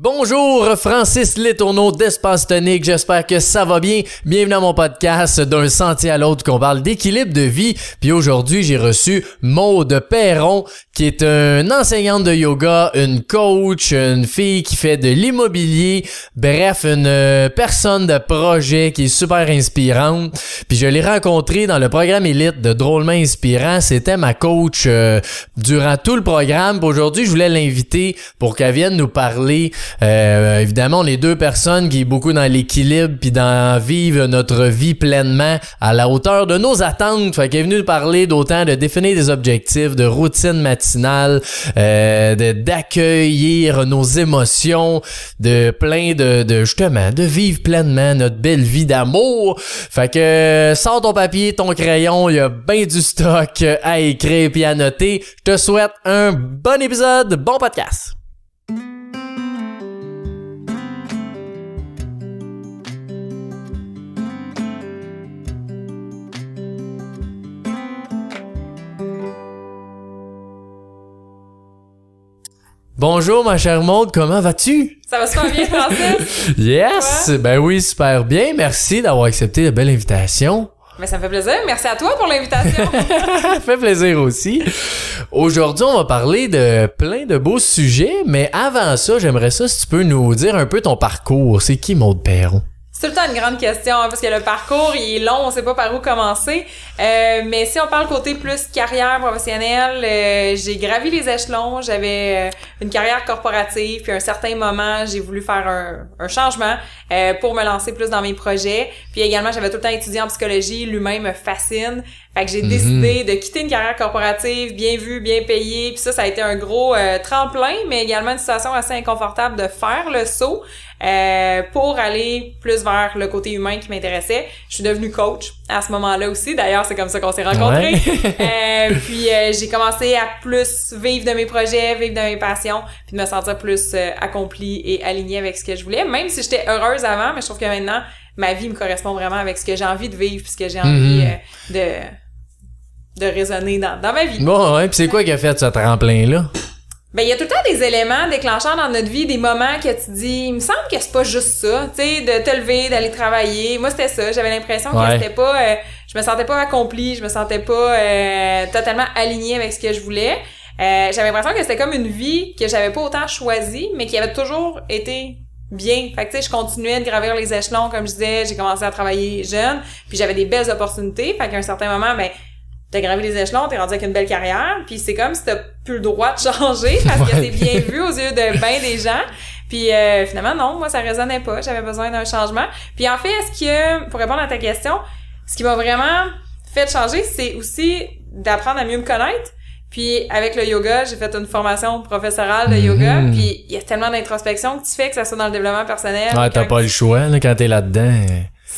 Bonjour, Francis Letourneau d'Espace Tonique. J'espère que ça va bien. Bienvenue à mon podcast d'un sentier à l'autre qu'on parle d'équilibre de vie. Puis aujourd'hui, j'ai reçu Maude Perron, qui est une enseignante de yoga, une coach, une fille qui fait de l'immobilier. Bref, une euh, personne de projet qui est super inspirante. Puis je l'ai rencontrée dans le programme élite de Drôlement Inspirant. C'était ma coach euh, durant tout le programme. Aujourd'hui, je voulais l'inviter pour qu'elle vienne nous parler euh, évidemment, on est deux personnes qui est beaucoup dans l'équilibre puis dans vivre notre vie pleinement à la hauteur de nos attentes. Fait qu'elle est venue nous parler d'autant de définir des objectifs, de routine matinale, euh, d'accueillir nos émotions, de plein de, de justement de vivre pleinement notre belle vie d'amour. Fait que sors ton papier, ton crayon, il y a bien du stock à écrire puis à noter. Je te souhaite un bon épisode, bon podcast. Bonjour ma chère Maude, comment vas-tu? Ça va super bien, Francis? Yes! Ben oui, super bien. Merci d'avoir accepté la belle invitation. Mais ça me fait plaisir. Merci à toi pour l'invitation. Ça fait plaisir aussi. Aujourd'hui, on va parler de plein de beaux sujets, mais avant ça, j'aimerais ça si tu peux nous dire un peu ton parcours. C'est qui Maude Perron? C'est tout le temps une grande question hein, parce que le parcours il est long, on sait pas par où commencer. Euh, mais si on parle côté plus carrière professionnelle, euh, j'ai gravi les échelons, j'avais euh, une carrière corporative, puis à un certain moment j'ai voulu faire un, un changement euh, pour me lancer plus dans mes projets. Puis également j'avais tout le temps étudié en psychologie, l'humain me fascine. Fait que j'ai Mhm. décidé de quitter une carrière corporative bien vue, bien payée. Puis ça, ça a été un gros euh, tremplin, mais également une situation assez inconfortable de faire le saut euh, pour aller plus vers le côté humain qui m'intéressait. Je suis devenue coach à ce moment-là aussi. D'ailleurs, c'est comme ça qu'on s'est rencontrés. Euh, puis euh, j'ai commencé à plus vivre de mes projets, vivre de mes passions, puis de me sentir plus euh, accomplie et alignée avec ce que je voulais. Même si j'étais heureuse avant, mais je trouve que maintenant, ma vie me correspond vraiment avec ce que j'ai envie de vivre, puis ce que j'ai envie euh, de de raisonner dans, dans ma vie. Bon, ouais, pis c'est quoi qui a fait ce tremplin-là? Ben, il y a tout le temps des éléments déclencheurs dans notre vie, des moments que tu dis, il me semble que c'est pas juste ça, tu sais, de te lever, d'aller travailler. Moi, c'était ça. J'avais l'impression Ouais. que c'était pas, euh, je me sentais pas accomplie, je me sentais pas euh, totalement alignée avec ce que je voulais. Euh, j'avais l'impression que c'était comme une vie que j'avais pas autant choisie, mais qui avait toujours été bien. Fait que, tu sais, je continuais de gravir les échelons, comme je disais, j'ai commencé à travailler jeune, puis j'avais des belles opportunités. Fait qu'à un certain moment, ben, t'as gravi les échelons, t'es rendu avec une belle carrière, puis c'est comme si t'as plus le droit de changer parce que c'est bien vu aux yeux de bien des gens. Puis euh, finalement, non, moi, ça résonnait pas. J'avais besoin d'un changement. Puis en fait, ce que, pour répondre à ta question, ce qui m'a vraiment fait changer, c'est aussi d'apprendre à mieux me connaître. Puis avec le yoga, j'ai fait une formation professorale de yoga. Mhm. Puis il y a tellement d'introspection que tu fais, que ça soit dans le développement personnel. Ouais, t'as pas le choix, là, quand t'es là-dedans.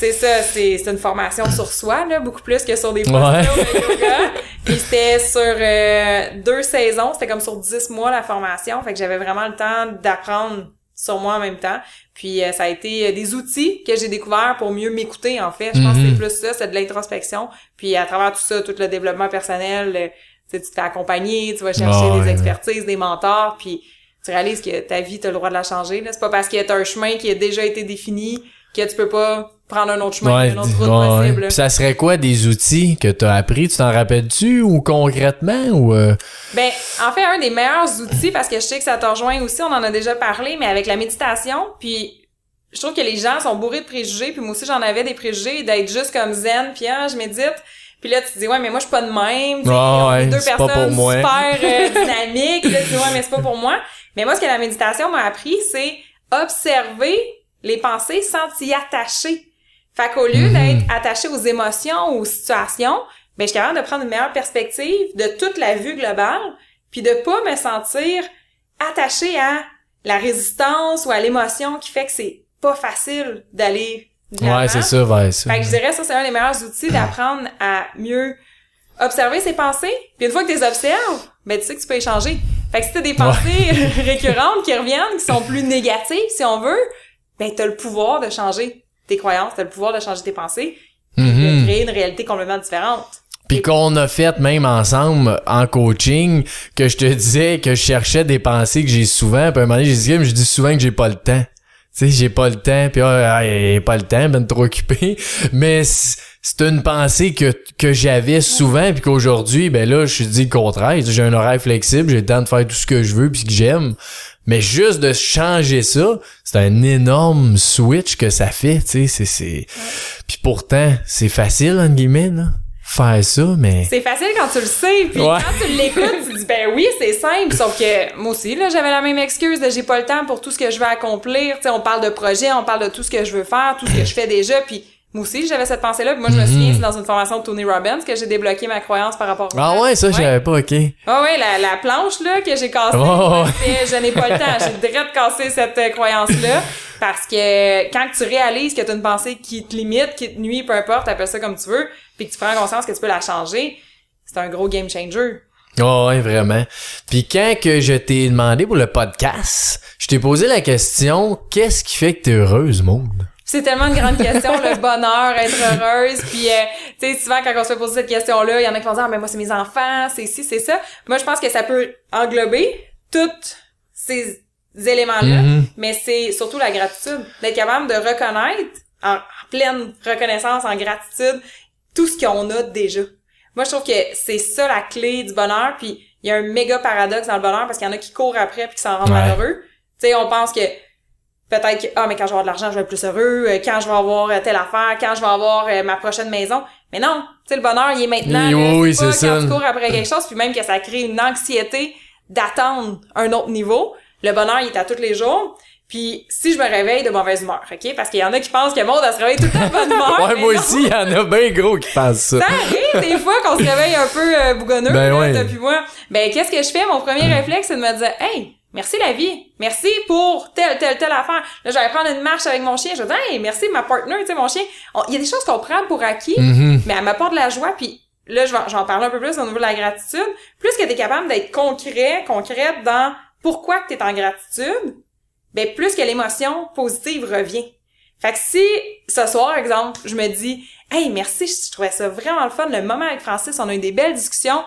C'est ça, c'est c'est une formation sur soi, là, beaucoup plus que sur des postures Ouais. de yoga. Puis c'était sur euh, deux saisons, c'était comme sur dix mois la formation, fait que j'avais vraiment le temps d'apprendre sur moi en même temps. Puis euh, ça a été euh, des outils que j'ai découverts pour mieux m'écouter, en fait. Je pense que Mhm. c'est plus ça, c'est de l'introspection. Puis à travers tout ça, tout le développement personnel, euh, tu sais, tu te fais accompagner, tu vas chercher des ouais. expertises, des mentors, puis tu réalises que ta vie, t'as le droit de la changer. là. C'est pas parce qu'il y a un chemin qui a déjà été défini que tu peux pas prendre un autre chemin, Ouais, une autre route ouais, possible. Ça serait quoi des outils que t'as appris? Tu t'en rappelles-tu ou concrètement ou euh, Ben, en fait, un des meilleurs outils, parce que je sais que ça te rejoint aussi, on en a déjà parlé, mais avec la méditation, puis je trouve que les gens sont bourrés de préjugés, puis moi aussi j'en avais des préjugés, d'être juste comme zen, puis ah, je médite, puis là tu te dis ouais mais moi je suis pas de même, tu Ouais, est ouais, deux c'est pas personnes pour moi. super euh, dynamiques, là tu dis ouais mais c'est pas pour moi, mais moi ce que la méditation m'a appris c'est observer les pensées sans t'y attacher. Fait qu'au lieu Mhm. d'être attaché aux émotions ou aux situations, ben, je suis capable de prendre une meilleure perspective de toute la vue globale, puis de pas me sentir attachée à la résistance ou à l'émotion qui fait que c'est pas facile d'aller. Ouais, c'est ça, ouais, ça. Fait que je dirais ça, c'est un des meilleurs outils d'apprendre à mieux observer ses pensées. Puis une fois que tu les observes, ben tu sais que tu peux échanger. Fait que si t'as des pensées récurrentes qui reviennent, qui sont plus négatives, si on veut, ben t'as le pouvoir de changer tes croyances, t'as le pouvoir de changer tes pensées, Mhm. de créer une réalité complètement différente. Puis qu'on a fait même ensemble en coaching, que je te disais que je cherchais des pensées que j'ai souvent. Puis à un moment donné, j'ai dit, mais je dis souvent que j'ai pas le temps. Tu sais, j'ai pas le temps, puis ah, j'ai pas le temps, ben trop occupé. Mais c'est une pensée que, que j'avais souvent, puis qu'aujourd'hui, ben là, je dis le contraire. J'ai un horaire flexible, j'ai le temps de faire tout ce que je veux, puis que j'aime. Mais juste de changer ça, c'est un énorme switch que ça fait, tu sais. C'est, c'est... Puis pourtant, c'est facile, entre guillemets, là faire ça, mais... C'est facile quand tu le sais, puis quand tu l'écoutes, tu dis, ben oui, c'est simple, sauf que moi aussi, là, j'avais la même excuse de j'ai pas le temps pour tout ce que je veux accomplir, tu sais, on parle de projet, on parle de tout ce que je veux faire, tout ce que je fais déjà, puis moi aussi, j'avais cette pensée-là. Moi, je me souviens, mhm. c'est dans une formation de Tony Robbins que j'ai débloqué ma croyance par rapport à Ah ouais, ça, j'avais pas, OK. Ah ouais, la, la planche, là, que j'ai cassée, oh. je n'ai pas le temps. J'ai direct cassé cette euh, croyance-là. Parce que quand tu réalises que tu as une pensée qui te limite, qui te nuit, peu importe, appelle ça comme tu veux, puis que tu prends conscience que tu peux la changer, c'est un gros game changer. Oh ouais, vraiment. Puis quand que je t'ai demandé pour le podcast, je t'ai posé la question, qu'est-ce qui fait que t'es heureuse, monde? C'est tellement une grande question, le bonheur, être heureuse. Puis, euh, tu sais, souvent, quand on se fait poser cette question-là, il y en a qui vont dire, ah, mais moi, c'est mes enfants, c'est ci, c'est ça. Moi, je pense que ça peut englober tous ces éléments-là, mm-hmm. mais c'est surtout la gratitude. D'être capable de reconnaître, en, pleine reconnaissance, en gratitude, tout ce qu'on a déjà. Moi, je trouve que c'est ça la clé du bonheur. Puis, il y a un méga paradoxe dans le bonheur parce qu'il y en a qui courent après puis qui s'en rendent malheureux. Tu sais, on pense que peut-être que ah mais quand je vais avoir de l'argent je vais être plus heureux euh, quand je vais avoir euh, telle affaire quand je vais avoir euh, ma prochaine maison mais non tu sais le bonheur il est maintenant oui, c'est ça quand tu cours après quelque chose puis même que ça crée une anxiété d'attendre un autre niveau le bonheur il est à tous les jours puis si je me réveille de mauvaise humeur, OK? Parce qu'il y en a qui pensent que le monde, se réveille tout le temps de bonne humeur. ouais, moi aussi, il y en a bien gros qui pensent ça. Ça arrive des fois qu'on se réveille un peu euh, bougonneux, ben là, depuis moi. Ben, qu'est-ce que je fais? Mon premier réflexe, c'est de me dire, hey, Merci la vie. Merci pour telle, telle, telle affaire. Là, j'allais prendre une marche avec mon chien. Je dis, hey, merci ma partner, tu sais, mon chien. Il y a des choses qu'on prend pour acquis, mm-hmm. mais elle m'apporte de la joie. Puis là, je vais, j'en parler un peu plus au niveau de la gratitude. Plus que t'es capable d'être concret, concrète dans pourquoi que t'es en gratitude, ben plus que l'émotion positive revient. Fait que si, ce soir, exemple, je me dis, hey, merci, je trouvais ça vraiment le fun. Le moment avec Francis, on a eu des belles discussions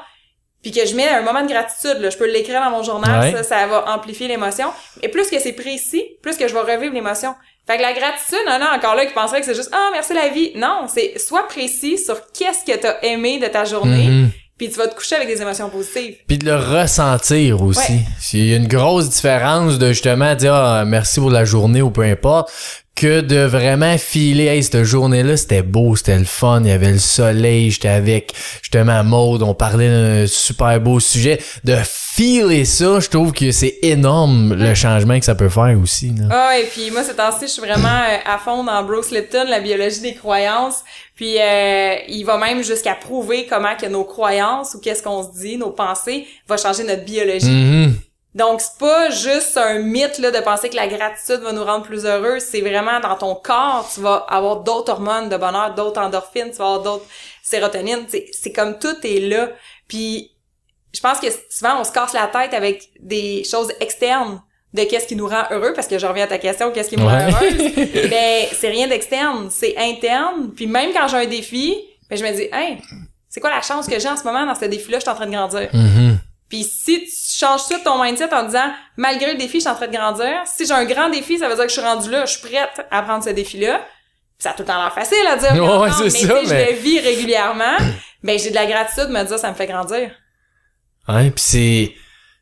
puis que je mets un moment de gratitude, là, je peux l'écrire dans mon journal, ça, ça va amplifier l'émotion. Et plus que c'est précis, plus que je vais revivre l'émotion. Fait que la gratitude, non, non, encore là, qui penserait que c'est juste, ah, merci la vie. Non, c'est soit précis sur qu'est-ce que t'as aimé de ta journée, mhm. puis tu vas te coucher avec des émotions positives. Puis de le ressentir aussi. Il y a une grosse différence de justement dire, ah, merci pour la journée ou peu importe, que de vraiment filer. Hey cette journée là c'était beau c'était le fun il y avait le soleil j'étais avec justement Maude on parlait d'un super beau sujet. De filer ça je trouve que c'est énorme le changement que ça peut faire aussi ah et puis moi cette temps je suis vraiment euh, à fond dans Bruce Lipton la biologie des croyances. Puis euh, il va même jusqu'à prouver comment que nos croyances ou qu'est-ce qu'on se dit nos pensées va changer notre biologie. Mm-hmm. Donc, c'est pas juste un mythe là, de penser que la gratitude va nous rendre plus heureux. C'est vraiment dans ton corps, tu vas avoir d'autres hormones de bonheur, d'autres endorphines, tu vas avoir d'autres sérotonines. C'est comme tout est là. Puis, je pense que souvent, on se casse la tête avec des choses externes de qu'est-ce qui nous rend heureux, parce que je reviens à ta question, qu'est-ce qui me rend heureuse? ben, c'est rien d'externe, c'est interne. Puis même quand j'ai un défi, ben, je me dis, hey, c'est quoi la chance que j'ai en ce moment dans ce défi-là, je suis en train de grandir. Mm-hmm. Puis si tu changes tout ton mindset en disant malgré le défi, je suis en train de grandir, si j'ai un grand défi, ça veut dire que je suis rendu là, je suis prête à prendre ce défi-là. Ça a tout le temps l'air facile à dire. Ouais, mais si je le vis régulièrement, ben j'ai de la gratitude de me dire ça me fait grandir. Ouais, puis c'est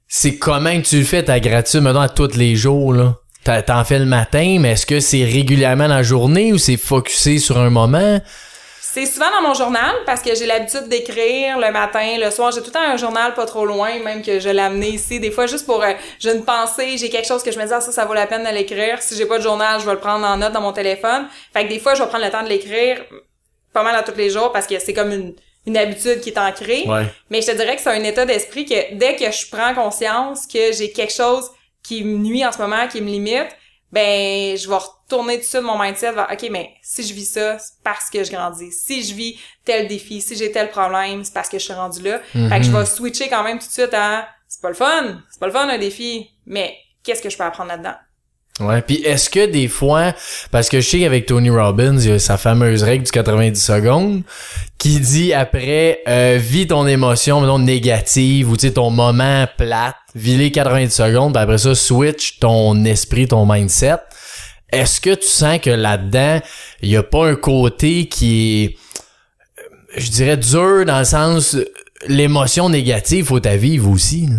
c'est comment que tu le fais ta gratitude maintenant à tous les jours là? T'en fais le matin, mais est-ce que c'est régulièrement dans la journée ou c'est focusé sur un moment? C'est souvent dans mon journal parce que j'ai l'habitude d'écrire le matin, le soir. J'ai tout le temps un journal pas trop loin, même que je l'ai amené ici. Des fois, juste pour... Euh, j'ai une pensée, j'ai quelque chose que je me dis, ah, ça, ça vaut la peine de l'écrire. Si j'ai pas de journal, je vais le prendre en note dans mon téléphone. Fait que des fois, je vais prendre le temps de l'écrire pas mal à tous les jours parce que c'est comme une, une habitude qui est ancrée. Mais je te dirais que c'est un état d'esprit que dès que je prends conscience que j'ai quelque chose qui me nuit en ce moment, qui me limite, ben je vais retourner tout de mon mindset vers OK, mais si je vis ça, c'est parce que je grandis. Si je vis tel défi, si j'ai tel problème, c'est parce que je suis rendu là. Fait que je mhm. vais switcher quand même tout de suite à c'est pas le fun, c'est pas le fun un défi, mais qu'est-ce que je peux apprendre là-dedans? Ouais, puis est-ce que des fois, parce que je sais qu'avec Tony Robbins, il y a sa fameuse règle du 90 secondes, qui dit après, euh, vis ton émotion, mettons, négative, ou tu sais, ton moment plate, vis les 90 secondes, puis après ça, switch ton esprit, ton mindset. Est-ce que tu sens que là-dedans, il y a pas un côté qui est, je dirais, dur dans le sens, l'émotion négative, faut ta vivre aussi, là?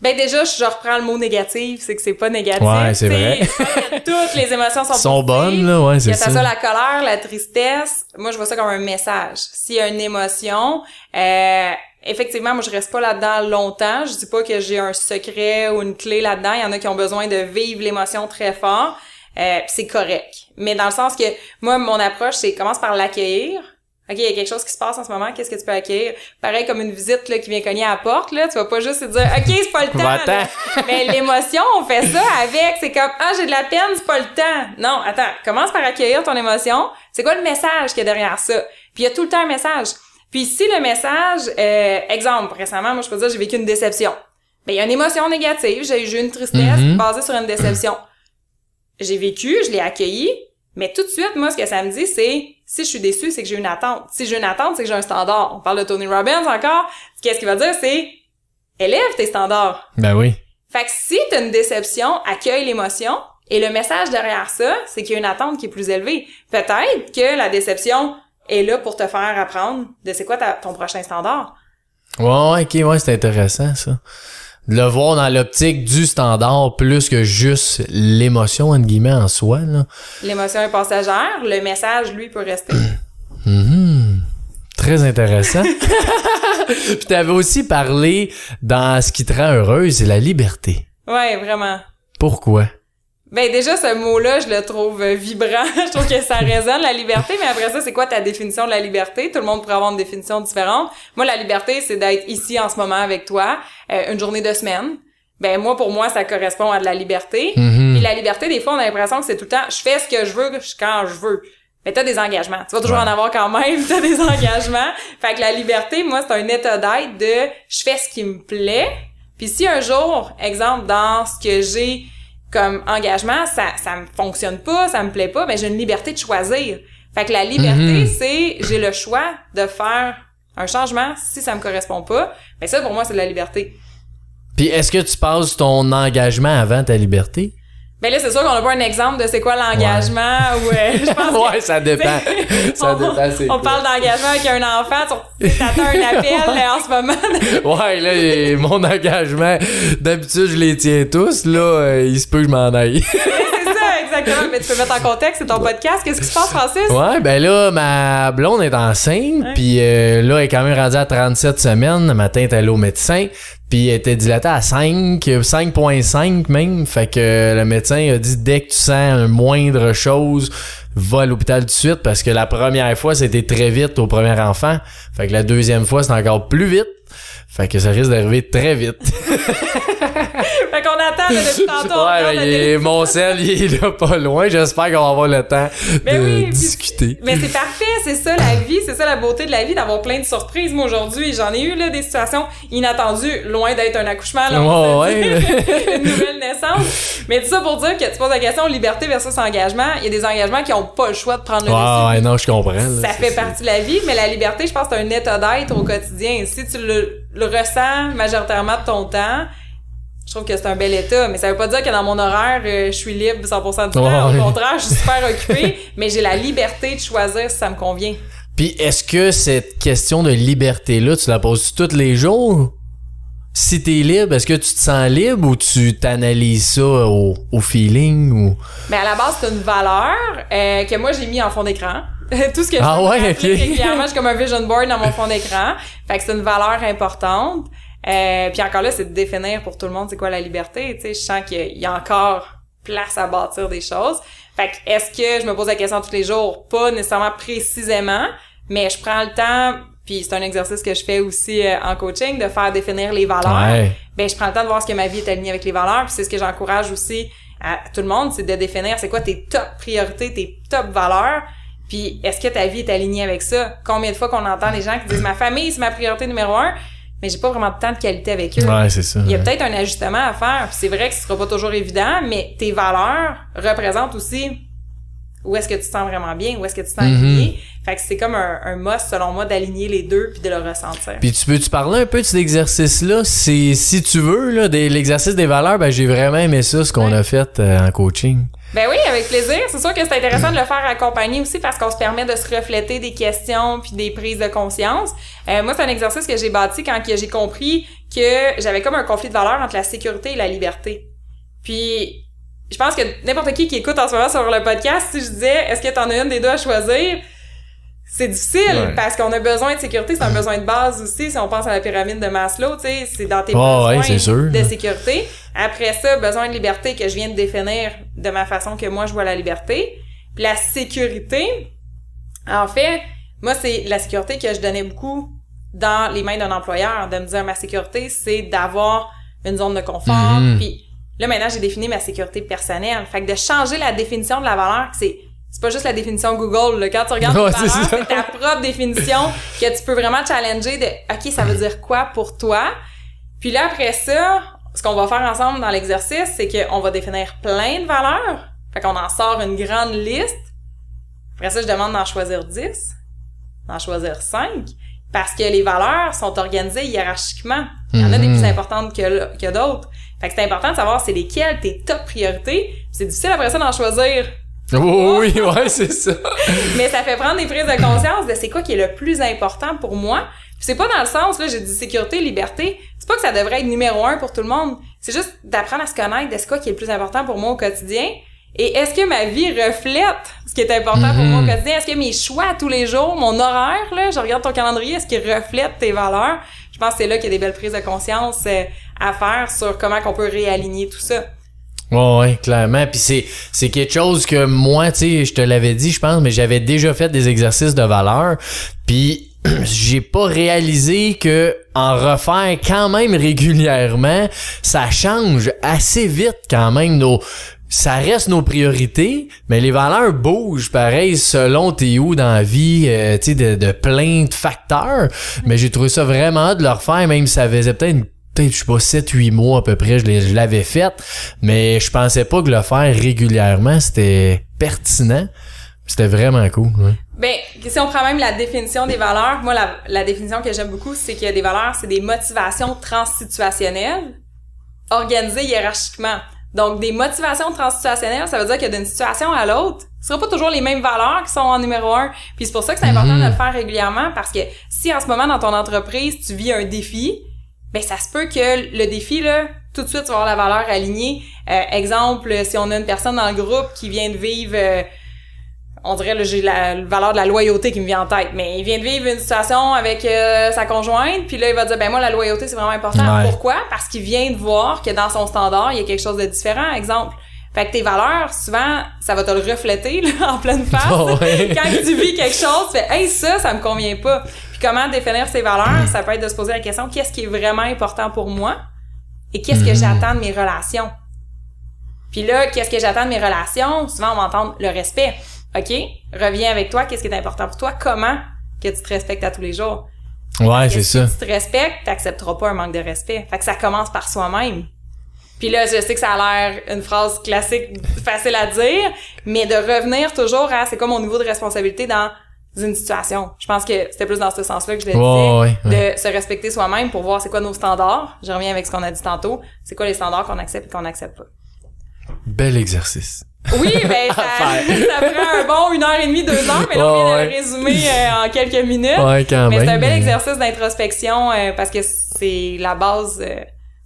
Ben déjà, je reprends le mot négatif, c'est que c'est pas négatif. Ouais, c'est vrai. Toutes les émotions sont, sont bonnes, là, ouais, c'est ça ça. soit la colère, la tristesse, moi je vois ça comme un message. S'il y a une émotion, euh, effectivement, moi je reste pas là-dedans longtemps. Je dis pas que j'ai un secret ou une clé là-dedans. Il y en a qui ont besoin de vivre l'émotion très fort. Euh, c'est correct. Mais dans le sens que moi, mon approche, c'est commence par l'accueillir. OK, il y a quelque chose qui se passe en ce moment, qu'est-ce que tu peux accueillir? Pareil comme une visite là, qui vient cogner à la porte, là, tu vas pas juste te dire OK, c'est pas le temps. Mais l'émotion, on fait ça avec, c'est comme Ah, j'ai de la peine, c'est pas le temps. Non, attends, commence par accueillir ton émotion. C'est quoi le message qu'il y a derrière ça? Puis il y a tout le temps un message. Puis si le message, euh, exemple, récemment, moi je peux dire j'ai vécu une déception. Ben il y a une émotion négative, j'ai eu une tristesse Mhm. basée sur une déception. J'ai vécu, je l'ai accueilli, mais tout de suite, moi, ce que ça me dit, c'est si je suis déçu, c'est que j'ai une attente. Si j'ai une attente, c'est que j'ai un standard. On parle de Tony Robbins encore. Qu'est-ce qu'il va dire, c'est élève tes standards. Ben oui. Fait que si t'as une déception, accueille l'émotion. Et le message derrière ça, c'est qu'il y a une attente qui est plus élevée. Peut-être que la déception est là pour te faire apprendre de c'est quoi ta- ton prochain standard. Ouais, ouais, ok, ouais, c'est intéressant, ça. De le voir dans l'optique du standard plus que juste l'émotion, entre guillemets, en soi, là. L'émotion est passagère, le message, lui, peut rester. Mhm. Très intéressant. Puis t'avais aussi parlé dans ce qui te rend heureuse, c'est la liberté. Ouais, vraiment. Pourquoi? Ben déjà ce mot-là, je le trouve euh, vibrant. je trouve que ça résonne la liberté, mais après ça, c'est quoi ta définition de la liberté? Tout le monde pourrait avoir une définition différente. Moi, la liberté, c'est d'être ici en ce moment avec toi, euh, une journée de semaine. Ben moi, pour moi, ça correspond à de la liberté. Mhm. Puis la liberté, des fois, on a l'impression que c'est tout le temps, je fais ce que je veux quand je veux. Mais t'as des engagements. Tu vas toujours Ouais. en avoir quand même, t'as des engagements. Fait que la liberté, moi, c'est un état d'être de je fais ce qui me plaît. Puis si un jour, exemple, dans ce que j'ai comme engagement, ça, ça me fonctionne pas, ça me plaît pas, mais j'ai une liberté de choisir. Fait que la liberté, Mhm. c'est j'ai le choix de faire un changement si ça me correspond pas. Mais ça, pour moi, c'est de la liberté. Puis est-ce que tu passes ton engagement avant ta liberté? Ben là, c'est sûr qu'on n'a pas un exemple de c'est quoi l'engagement ou euh, je pense que- ouais, ça dépend. ça on, dépend, on parle d'engagement avec un enfant, tu t'attends un appel euh, en ce moment. Ouais, là, et mon engagement, d'habitude, je les tiens tous. Là, euh, il se peut que je m'en aille. c'est ça, exactement. Mais tu peux mettre en contexte, c'est ton podcast. Qu'est-ce qui se passe, Francis? Ouais, ben là, ma blonde est enceinte, puis euh, là, elle est quand même rendue à 37 semaines. Le matin, elle est allée au médecin, puis elle était dilatée à 5, 5.5 même. Fait que le médecin a dit, dès que tu sens un moindre chose, va à l'hôpital tout de suite, parce que la première fois, c'était très vite au premier enfant. Fait que la deuxième fois, c'est encore plus vite. Fait que ça risque d'arriver très vite. Fait qu'on attend là, depuis tantôt. ouais, il est- mon sel, il est là pas loin. J'espère qu'on va avoir le temps Ben de oui, discuter. Mais c'est parfait, c'est ça la vie, c'est ça la beauté de la vie, d'avoir plein de surprises. Moi aujourd'hui, j'en ai eu là des situations inattendues, loin d'être un accouchement, là, on Ouais, ouais. une nouvelle naissance. Mais tout ça pour dire que tu poses la question liberté versus engagement. Il y a des engagements qui ont pas le choix de prendre le dessus. ouais, non, je comprends. là, Ça fait partie de la vie, mais la liberté, je pense c'est un état d'être au quotidien. Si tu le, le ressens majoritairement de ton temps, je trouve que c'est un bel état. Mais ça veut pas dire que dans mon horaire, euh, je suis libre 100% du temps. Ouais. Au contraire, je suis super occupée, mais j'ai la liberté de choisir si ça me convient. Puis est-ce que cette question de liberté-là, tu la poses tous les jours? Si t'es libre, est-ce que tu te sens libre ou tu t'analyses ça au, au feeling ou? Mais à la base, c'est une valeur euh, que moi, j'ai mis en fond d'écran. Tout ce que je Ah ouais, rappeler ok. régulièrement, je suis comme un vision board dans mon fond d'écran. Fait que c'est une valeur importante. Euh, puis encore là, c'est de définir pour tout le monde c'est quoi la liberté. Tu sais, je sens qu'il y a encore place à bâtir des choses. Fait que est-ce que je me pose la question tous les jours? Pas nécessairement précisément, mais je prends le temps, puis c'est un exercice que je fais aussi euh, en coaching, de faire définir les valeurs Ouais. ben je prends le temps de voir ce que ma vie est alignée avec les valeurs puis c'est ce que j'encourage aussi à tout le monde c'est de définir c'est quoi tes top priorités tes top valeurs puis est-ce que ta vie est alignée avec ça? Combien de fois qu'on entend des gens qui disent ma famille c'est ma priorité numéro un? Mais j'ai pas vraiment de temps de qualité avec eux. Ouais, c'est ça. Il y a ouais. peut-être un ajustement à faire, c'est vrai que ce sera pas toujours évident, mais tes valeurs représentent aussi où est-ce que tu te sens vraiment bien, où est-ce que tu te sens Mhm. aligné. Fait que c'est comme un, un must, selon moi, d'aligner les deux puis de le ressentir. Puis tu peux-tu parler un peu de cet exercice-là? Si tu veux, là, l'exercice des valeurs, ben j'ai vraiment aimé ça, ce qu'on Ouais. a fait euh, en coaching. Ben oui, avec plaisir. C'est sûr que c'est intéressant de le faire accompagner aussi parce qu'on se permet de se refléter des questions puis des prises de conscience. Euh, moi, c'est un exercice que j'ai bâti quand j'ai compris que j'avais comme un conflit de valeurs entre la sécurité et la liberté. Puis, je pense que n'importe qui qui écoute en ce moment sur le podcast, si je disais, est-ce que t'en as une des deux à choisir? C'est difficile Ouais. parce qu'on a besoin de sécurité, c'est un besoin de base aussi. Si on pense à la pyramide de Maslow, tu sais, c'est dans tes Oh, besoins sûr. de sécurité. Après ça, besoin de liberté que je viens de définir de ma façon que moi je vois la liberté. Puis la sécurité, en fait, moi c'est la sécurité que je donnais beaucoup dans les mains d'un employeur, de me dire ma sécurité, c'est d'avoir une zone de confort. Mhm. Puis là maintenant j'ai défini ma sécurité personnelle. Fait que de changer la définition de la valeur, c'est c'est pas juste la définition Google. Là. Quand tu regardes Ouais, tes valeurs, c'est ta propre définition que tu peux vraiment challenger de OK, ça veut dire quoi pour toi? Puis là, après ça, ce qu'on va faire ensemble dans l'exercice, c'est qu'on va définir plein de valeurs. Fait qu'on en sort une grande liste. Après ça, je demande d'en choisir 10, d'en choisir 5, parce que les valeurs sont organisées hiérarchiquement. Il y en a des Mhm. plus importantes que, que d'autres. Fait que c'est important de savoir c'est lesquelles tes top priorités. C'est difficile après ça d'en choisir Oh, oui, ouais, c'est ça. mais ça fait prendre des prises de conscience de c'est quoi qui est le plus important pour moi. C'est pas dans le sens, là, j'ai dit sécurité, liberté. C'est pas que ça devrait être numéro un pour tout le monde. C'est juste d'apprendre à se connaître de c'est quoi qui est le plus important pour moi au quotidien. Et est-ce que ma vie reflète ce qui est important pour moi au quotidien? Est-ce que mes choix tous les jours, mon horaire, là, je regarde ton calendrier, est-ce qu'il reflète tes valeurs? Je pense que c'est là qu'il y a des belles prises de conscience euh, à faire sur comment qu'on peut réaligner tout ça. Ouais, ouais, clairement. Puis c'est, c'est quelque chose que moi, tu sais, je te l'avais dit, je pense, mais j'avais déjà fait des exercices de valeur. Puis j'ai pas réalisé que en refaire quand même régulièrement, ça change assez vite quand même nos ça reste nos priorités, mais les valeurs bougent pareil selon t'es où dans la vie, euh, tu sais, de, plein de facteurs. Mais j'ai trouvé ça vraiment de le refaire, même si ça faisait peut-être une peut-être, je sais pas, 7-8 mois à peu près, je l'avais fait, mais je pensais pas que le faire régulièrement, c'était pertinent. C'était vraiment cool. ouais. Ben, si on prend même la définition des valeurs, moi, la, la définition que j'aime beaucoup, c'est que des valeurs, c'est des motivations transsituationnelles organisées hiérarchiquement. Donc, des motivations transsituationnelles, ça veut dire que d'une situation à l'autre, ce sera pas toujours les mêmes valeurs qui sont en numéro un. Puis c'est pour ça que c'est important Mhm. de le faire régulièrement parce que si en ce moment dans ton entreprise, tu vis un défi, ben ça se peut que le défi, là, tout de suite, tu vas avoir la valeur alignée. Euh, exemple, si on a une personne dans le groupe qui vient de vivre... euh, on dirait là j'ai la, la valeur de la loyauté qui me vient en tête mais il vient de vivre une situation avec euh, sa conjointe puis là il va dire ben moi la loyauté c'est vraiment important Ouais. pourquoi? Parce qu'il vient de voir que dans son standard il y a quelque chose de différent exemple fait que tes valeurs souvent ça va te le refléter là, en pleine face Oh, ouais. quand tu vis quelque chose tu fais hey ça ça me convient pas comment définir ses valeurs ça peut être de se poser la question qu'est-ce qui est vraiment important pour moi et qu'est-ce que Mhm. j'attends de mes relations? Puis là, qu'est-ce que j'attends de mes relations? Souvent, on va entendre le respect. OK? Reviens avec toi. Qu'est-ce qui est important pour toi? Comment que tu te respectes à tous les jours? Ouais, c'est ça. Si tu te respectes, t'accepteras pas un manque de respect. Fait que ça commence par soi-même. Puis là, je sais que ça a l'air une phrase classique, facile à dire, mais de revenir toujours à c'est quoi mon niveau de responsabilité dans une situation. Je pense que c'était plus dans ce sens-là que je le disais, Ouais, ouais, de se respecter soi-même pour voir c'est quoi nos standards. Je reviens avec ce qu'on a dit tantôt. C'est quoi les standards qu'on accepte et qu'on n'accepte pas? Bel exercice. Oui, ben ça, ça prend un bon une heure et demie, deux heures, mais là, on vient de le résumer euh, en quelques minutes. Ouais, quand mais c'est un bel exercice d'introspection euh, parce que c'est la base, euh,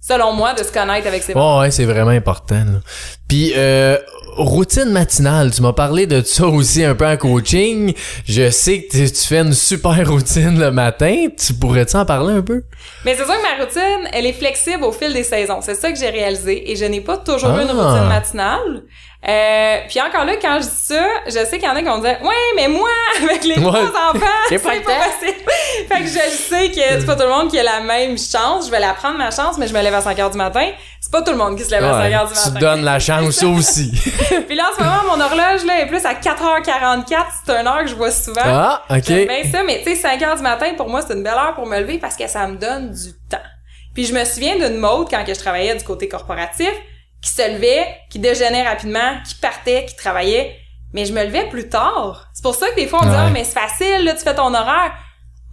selon moi, de se connaître avec ses Ouais, ouais, c'est vraiment important. là. Puis euh, routine matinale, tu m'as parlé de ça aussi un peu en coaching. Je sais que tu, tu fais une super routine le matin. Tu pourrais-tu en parler un peu? Mais c'est sûr que ma routine, elle est flexible au fil des saisons. C'est ça que j'ai réalisé et je n'ai pas toujours eu une Ah. routine matinale. Euh, puis encore là, quand je dis ça, je sais qu'il y en a qui vont dire Ouais, mais moi, avec les trois enfants, c'est pas pas, possible. fait que je sais que c'est pas tout le monde qui a la même chance. Je vais la prendre ma chance, mais je me lève à 5 heures du matin. C'est pas tout le monde qui se lève à 5 Ouais, heures du matin. tu donnes la chance aussi. Puis là, en ce moment, mon horloge là, est plus à 4h44. C'est une heure que je vois souvent. ah, ok. Bien ça, mais tu sais, 5 heures du matin, pour moi, c'est une belle heure pour me lever parce que ça me donne du temps. Puis je me souviens d'une mode quand que je travaillais du côté corporatif, qui se levait, qui déjeunait rapidement, qui partait, qui travaillait, mais je me levais plus tard. C'est pour ça que des fois on dit ah mais c'est facile là, tu fais ton horaire.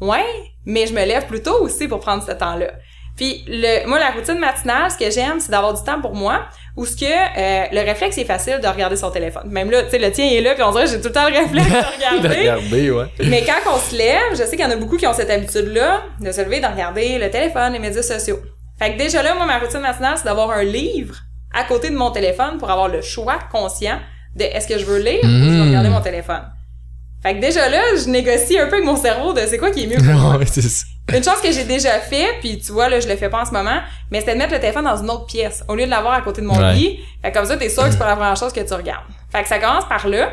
Ouais, mais je me lève plus tôt aussi pour prendre ce temps-là. Puis le, moi la routine matinale, ce que j'aime, c'est d'avoir du temps pour moi, ou ce que euh, le réflexe est facile de regarder son téléphone. Même là, tu sais, le tien est là, puis on dirait j'ai tout le temps le réflexe de De regarder. regarder, ouais. Mais quand on se lève, je sais qu'il y en a beaucoup qui ont cette habitude-là de se lever, de regarder le téléphone, les médias sociaux. Fait que déjà là, moi, ma routine matinale, c'est d'avoir un livre à côté de mon téléphone pour avoir le choix conscient de est-ce que je veux lire ou je veux Mhm. regarder mon téléphone. Fait que déjà là, je négocie un peu avec mon cerveau de c'est quoi qui est mieux pour moi. Une chose que j'ai déjà fait, puis tu vois, là, je le fais pas en ce moment, mais c'était de mettre le téléphone dans une autre pièce, au lieu de l'avoir à côté de mon Ouais. lit. Fait que comme ça, t'es sûr que c'est pas la première chose que tu regardes. Fait que ça commence par là.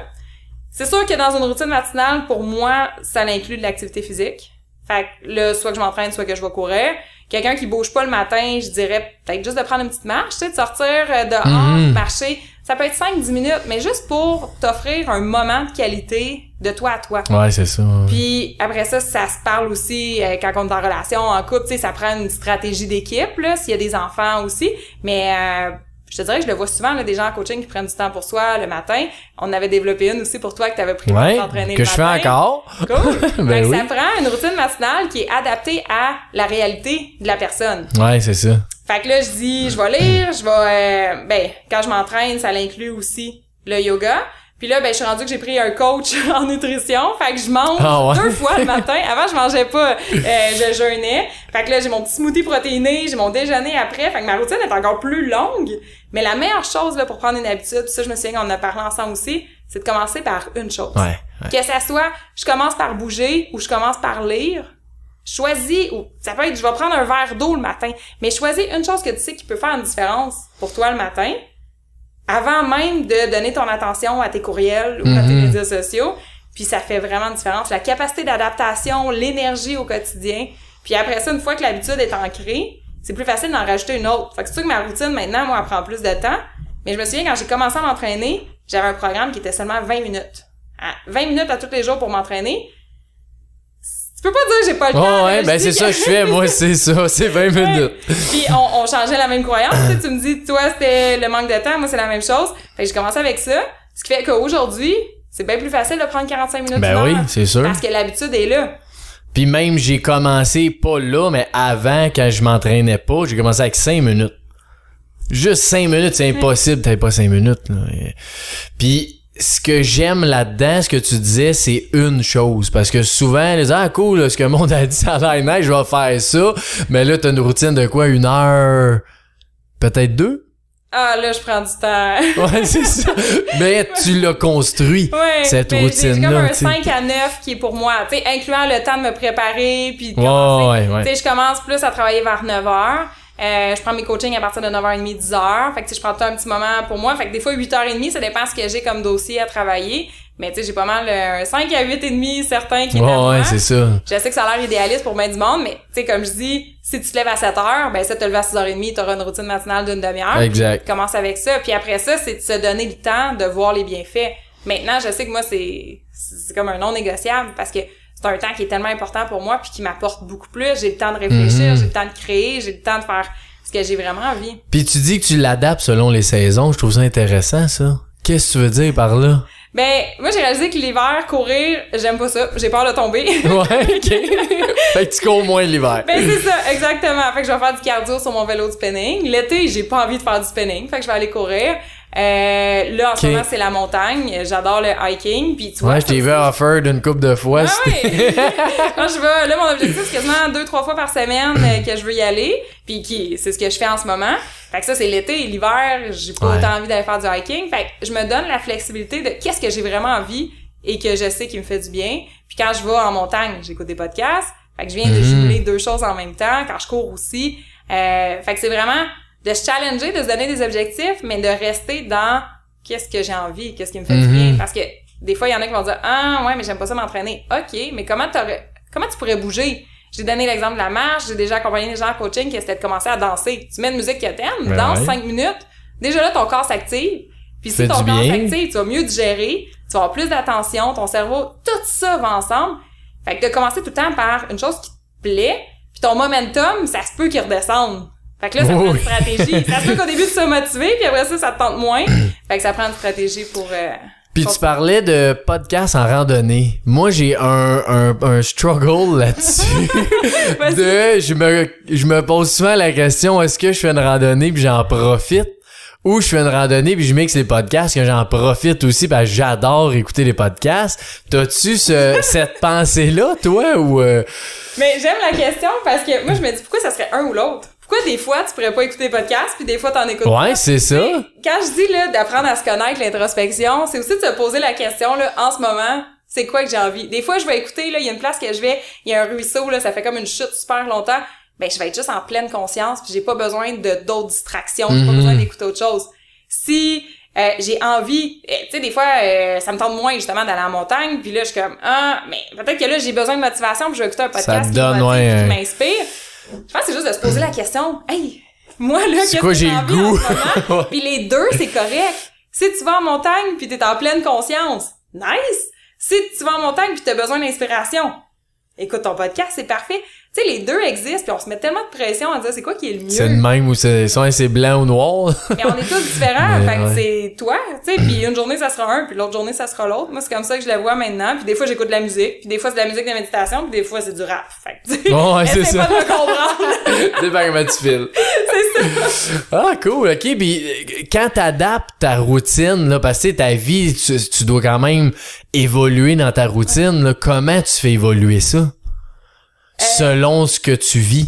C'est sûr que dans une routine matinale, pour moi, ça inclut de l'activité physique. Fait que là, soit que je m'entraîne, soit que je vais courir. Quelqu'un qui bouge pas le matin, je dirais peut-être juste de prendre une petite marche, tu sais, de sortir euh, dehors, Mhm. marcher. Ça peut être 5-10 minutes, mais juste pour t'offrir un moment de qualité de toi à toi. Ouais, c'est ça. ouais. Puis après ça, ça se parle aussi euh, quand on est en relation, en couple, tu sais, ça prend une stratégie d'équipe, là, s'il y a des enfants aussi. Mais euh, je te dirais que je le vois souvent, là, des gens en coaching qui prennent du temps pour soi le matin. On avait développé une aussi pour toi que tu avais pris pour t'entraîner que le je fais matin. encore. Cool. Ben que oui. Ça prend une routine matinale qui est adaptée à la réalité de la personne. Ouais, c'est ça. Fait que là, je dis, je vais lire, je vais... euh, ben, quand je m'entraîne, ça l'inclut aussi le yoga. Puis là, ben, je suis rendue que j'ai pris un coach en nutrition. Fait que je mange Ah ouais? deux fois le matin. Avant, je mangeais pas. euh, je jeûnais. Fait que là, j'ai mon petit smoothie protéiné, j'ai mon déjeuner après. Fait que ma routine est encore plus longue. Mais la meilleure chose, là, pour prendre une habitude, ça, je me souviens qu'on en a parlé ensemble aussi, c'est de commencer par une chose. Ouais. ouais. Que ça soit, je commence par bouger ou je commence par lire. Choisis, ou ça peut être, je vais prendre un verre d'eau le matin, mais choisis une chose que tu sais qui peut faire une différence pour toi le matin, avant même de donner ton attention à tes courriels ou à tes Mhm. médias sociaux. Puis ça fait vraiment une différence. La capacité d'adaptation, l'énergie au quotidien. Puis après ça, une fois que l'habitude est ancrée, c'est plus facile d'en rajouter une autre. Fait que c'est sûr que ma routine, maintenant, moi, elle prend plus de temps. Mais je me souviens, quand j'ai commencé à m'entraîner, j'avais un programme qui était seulement 20 minutes. À 20 minutes à tous les jours pour m'entraîner. Tu peux pas dire que j'ai pas le temps. Oh, ouais, ben c'est ça que je fais, moi, c'est ça, c'est 20 minutes. puis on, on changeait la même croyance. tu, me dis, toi, c'était le manque de temps, moi, c'est la même chose. Fait que j'ai commencé avec ça. Ce qui fait qu'aujourd'hui, c'est bien plus facile de prendre 45 minutes Ben oui, c'est sûr. Parce que l'habitude est là. Puis même, j'ai commencé pas là, mais avant, quand je m'entraînais pas, j'ai commencé avec 5 minutes. Juste 5 minutes, c'est impossible, t'avais pas 5 minutes. Là. Puis ce que j'aime là-dedans, ce que tu disais, c'est une chose. Parce que souvent, les ah cool, là, ce que le monde a dit, ça a l'air je vais faire ça. Mais là, t'as une routine de quoi? Une heure? Peut-être deux? Ah, là, je prends du temps. Ouais, c'est ça. Mais tu l'as construit, Ouais, cette j'ai- J'ai comme routine-là. un tu sais. 5 à 9 qui est pour moi, tu sais, incluant le temps de me préparer, puis de commencer. ouais, ouais. Tu sais, je commence plus à travailler vers 9 heures. Euh, je prends mes coachings à partir de 9h30, 10h. Fait que tu je prends tout un petit moment pour moi. Fait que des fois, 8h30, ça dépend ce que j'ai comme dossier à travailler. Mais tu sais, j'ai pas mal euh, un 5 à 8h30 certains qui à Ouais, c'est ça. Je sais que ça a l'air idéaliste pour bien du monde, mais tu sais, comme je dis, si tu te lèves à 7 heures, ben ça te lever à 6h30, t'auras une routine matinale d'une demi-heure. Exact. Commence avec ça. Puis après ça, c'est de se donner le temps de voir les bienfaits. Maintenant, je sais que moi, c'est, c'est comme un non négociable parce que c'est un temps qui est tellement important pour moi puis qui m'apporte beaucoup plus. J'ai le temps de réfléchir, Mhm. j'ai le temps de créer, j'ai le temps de faire ce que j'ai vraiment envie. Puis tu dis que tu l'adaptes selon les saisons. Je trouve ça intéressant, ça. Qu'est-ce que tu veux dire par là? Ben, moi, j'ai réalisé que l'hiver, courir, j'aime pas ça. J'ai peur de tomber. Ouais, ok. fait que tu cours moins l'hiver. Ben c'est ça, exactement. Fait que je vais faire du cardio sur mon vélo de spinning. L'été, j'ai pas envie de faire du spinning, fait que je vais aller courir. Euh, là, en ce moment, c'est la montagne. J'adore le hiking. Puis tu vois, Ouais, je t'ai vu offer d'une coupe de fois. Ah ouais! Je vais, là, mon objectif, c'est quasiment deux, trois fois par semaine euh, que je veux y aller. Puis qui, c'est ce que je fais en ce moment. Fait que ça, c'est l'été et l'hiver, j'ai pas Ouais. autant envie d'aller faire du hiking. Fait que je me donne la flexibilité de qu'est-ce que j'ai vraiment envie et que je sais qui me fait du bien. Puis quand je vais en montagne, j'écoute des podcasts. Fait que je viens de Mhm. jumeler deux choses en même temps. Quand je cours aussi. Euh, fait que c'est vraiment de se challenger, de se donner des objectifs, mais de rester dans qu'est-ce que j'ai envie, qu'est-ce qui me fait Mhm. du bien. Parce que des fois, il y en a qui vont dire, ah, ouais, mais j'aime pas ça m'entraîner. OK, mais comment t'aurais, comment tu pourrais bouger? J'ai donné l'exemple de la marche, j'ai déjà accompagné des gens en coaching qui c'était de commencer à danser. Tu mets une musique que t'aimes, Ben danse ouais. cinq minutes. Déjà là, ton corps s'active. Puis si ton corps s'active, tu vas mieux digérer, tu vas avoir plus d'attention, ton cerveau, tout ça va ensemble. Fait que de commencer tout le temps par une chose qui te plaît, puis ton momentum, ça se peut qu'il redescende. Fait que là, ça prend une stratégie. ça se peut qu'au début, tu sois motivé, puis après ça, ça te tente moins. Fait que ça prend une stratégie pour... euh, Puis tu parlais de podcast en randonnée. Moi, j'ai un, un, un struggle là-dessus. De, je me, je me pose souvent la question, est-ce que je fais une randonnée puis j'en profite? Ou je fais une randonnée puis je mixe les podcasts que j'en profite aussi parce que j'adore écouter les podcasts. T'as-tu ce, cette pensée-là, toi, ou... euh, Mais j'aime la question parce que moi, je me dis pourquoi ça serait un ou l'autre? Pourquoi des fois, tu pourrais pas écouter des podcasts, puis des fois, t'en écoutes Ouais, c'est ça. Quand je dis, là, d'apprendre à se connaître, l'introspection, c'est aussi de se poser la question, là, en ce moment, c'est quoi que j'ai envie? Des fois, je vais écouter, là, il y a une place que je vais, il y a un ruisseau, là, ça fait comme une chute super longtemps. Ben, je vais être juste en pleine conscience, puis j'ai pas besoin de d'autres distractions, j'ai pas Mhm. besoin d'écouter autre chose. Si euh, j'ai envie, euh, tu sais, des fois, euh, ça me tente moins justement d'aller en montagne, puis là, je suis comme ah, mais peut-être que là, j'ai besoin de motivation, puis je vais écouter un Ça podcast qui, me donne, ouais, qui un- m'inspire. Je pense que c'est juste de se poser la question, hey, moi là, qu'est-ce que j'ai goût? en ce moment? Puis les deux, c'est correct. Si tu vas en montagne puis t'es en pleine conscience, nice. Si tu vas en montagne puis t'as besoin d'inspiration, écoute ton podcast, c'est parfait. Tu sais, les deux existent puis on se met tellement de pression à dire c'est quoi qui est le C'est le mieux. même ou c'est, soit c'est blanc ou noir. Mais on est tous différents. Fait que c'est toi, tu sais, puis une journée ça sera un, puis l'autre journée ça sera l'autre. Moi c'est comme ça que je le vois maintenant. Puis des fois j'écoute de la musique, puis des fois c'est de la musique de méditation, puis des fois c'est du rap. Fait que sais, Ouais, c'est ça. pas de me comprendre. c'est pas comment tu files. c'est ça. Ah, cool, ok. Puis euh, quand t'adaptes ta routine, là, parce que ta vie, tu, tu dois quand même évoluer dans ta routine, là, comment tu fais évoluer ça? Selon ce que tu vis?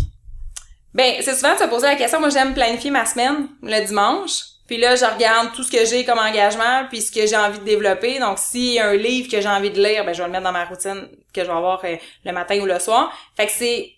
Ben, c'est souvent de se poser la question. Moi, j'aime planifier ma semaine le dimanche. Puis là, je regarde tout ce que j'ai comme engagement, puis ce que j'ai envie de développer. Donc, s'il y a un livre que j'ai envie de lire, ben, je vais le mettre dans ma routine que je vais avoir euh, le matin ou le soir. Fait que c'est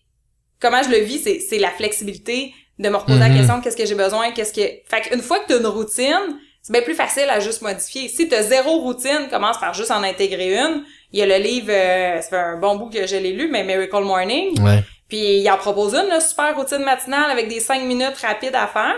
comment je le vis, c'est c'est la flexibilité de me reposer Mhm. la question qu'est-ce que j'ai besoin, qu'est-ce que. Fait qu'une fois que t'as une routine, c'est bien plus facile à juste modifier. Si t'as zéro routine, commence par juste en intégrer une. Il y a le livre, euh, ça fait un bon bout que je l'ai lu, mais Miracle Morning. Ouais. Puis il en propose une, là, super routine matinale avec des cinq minutes rapides à faire.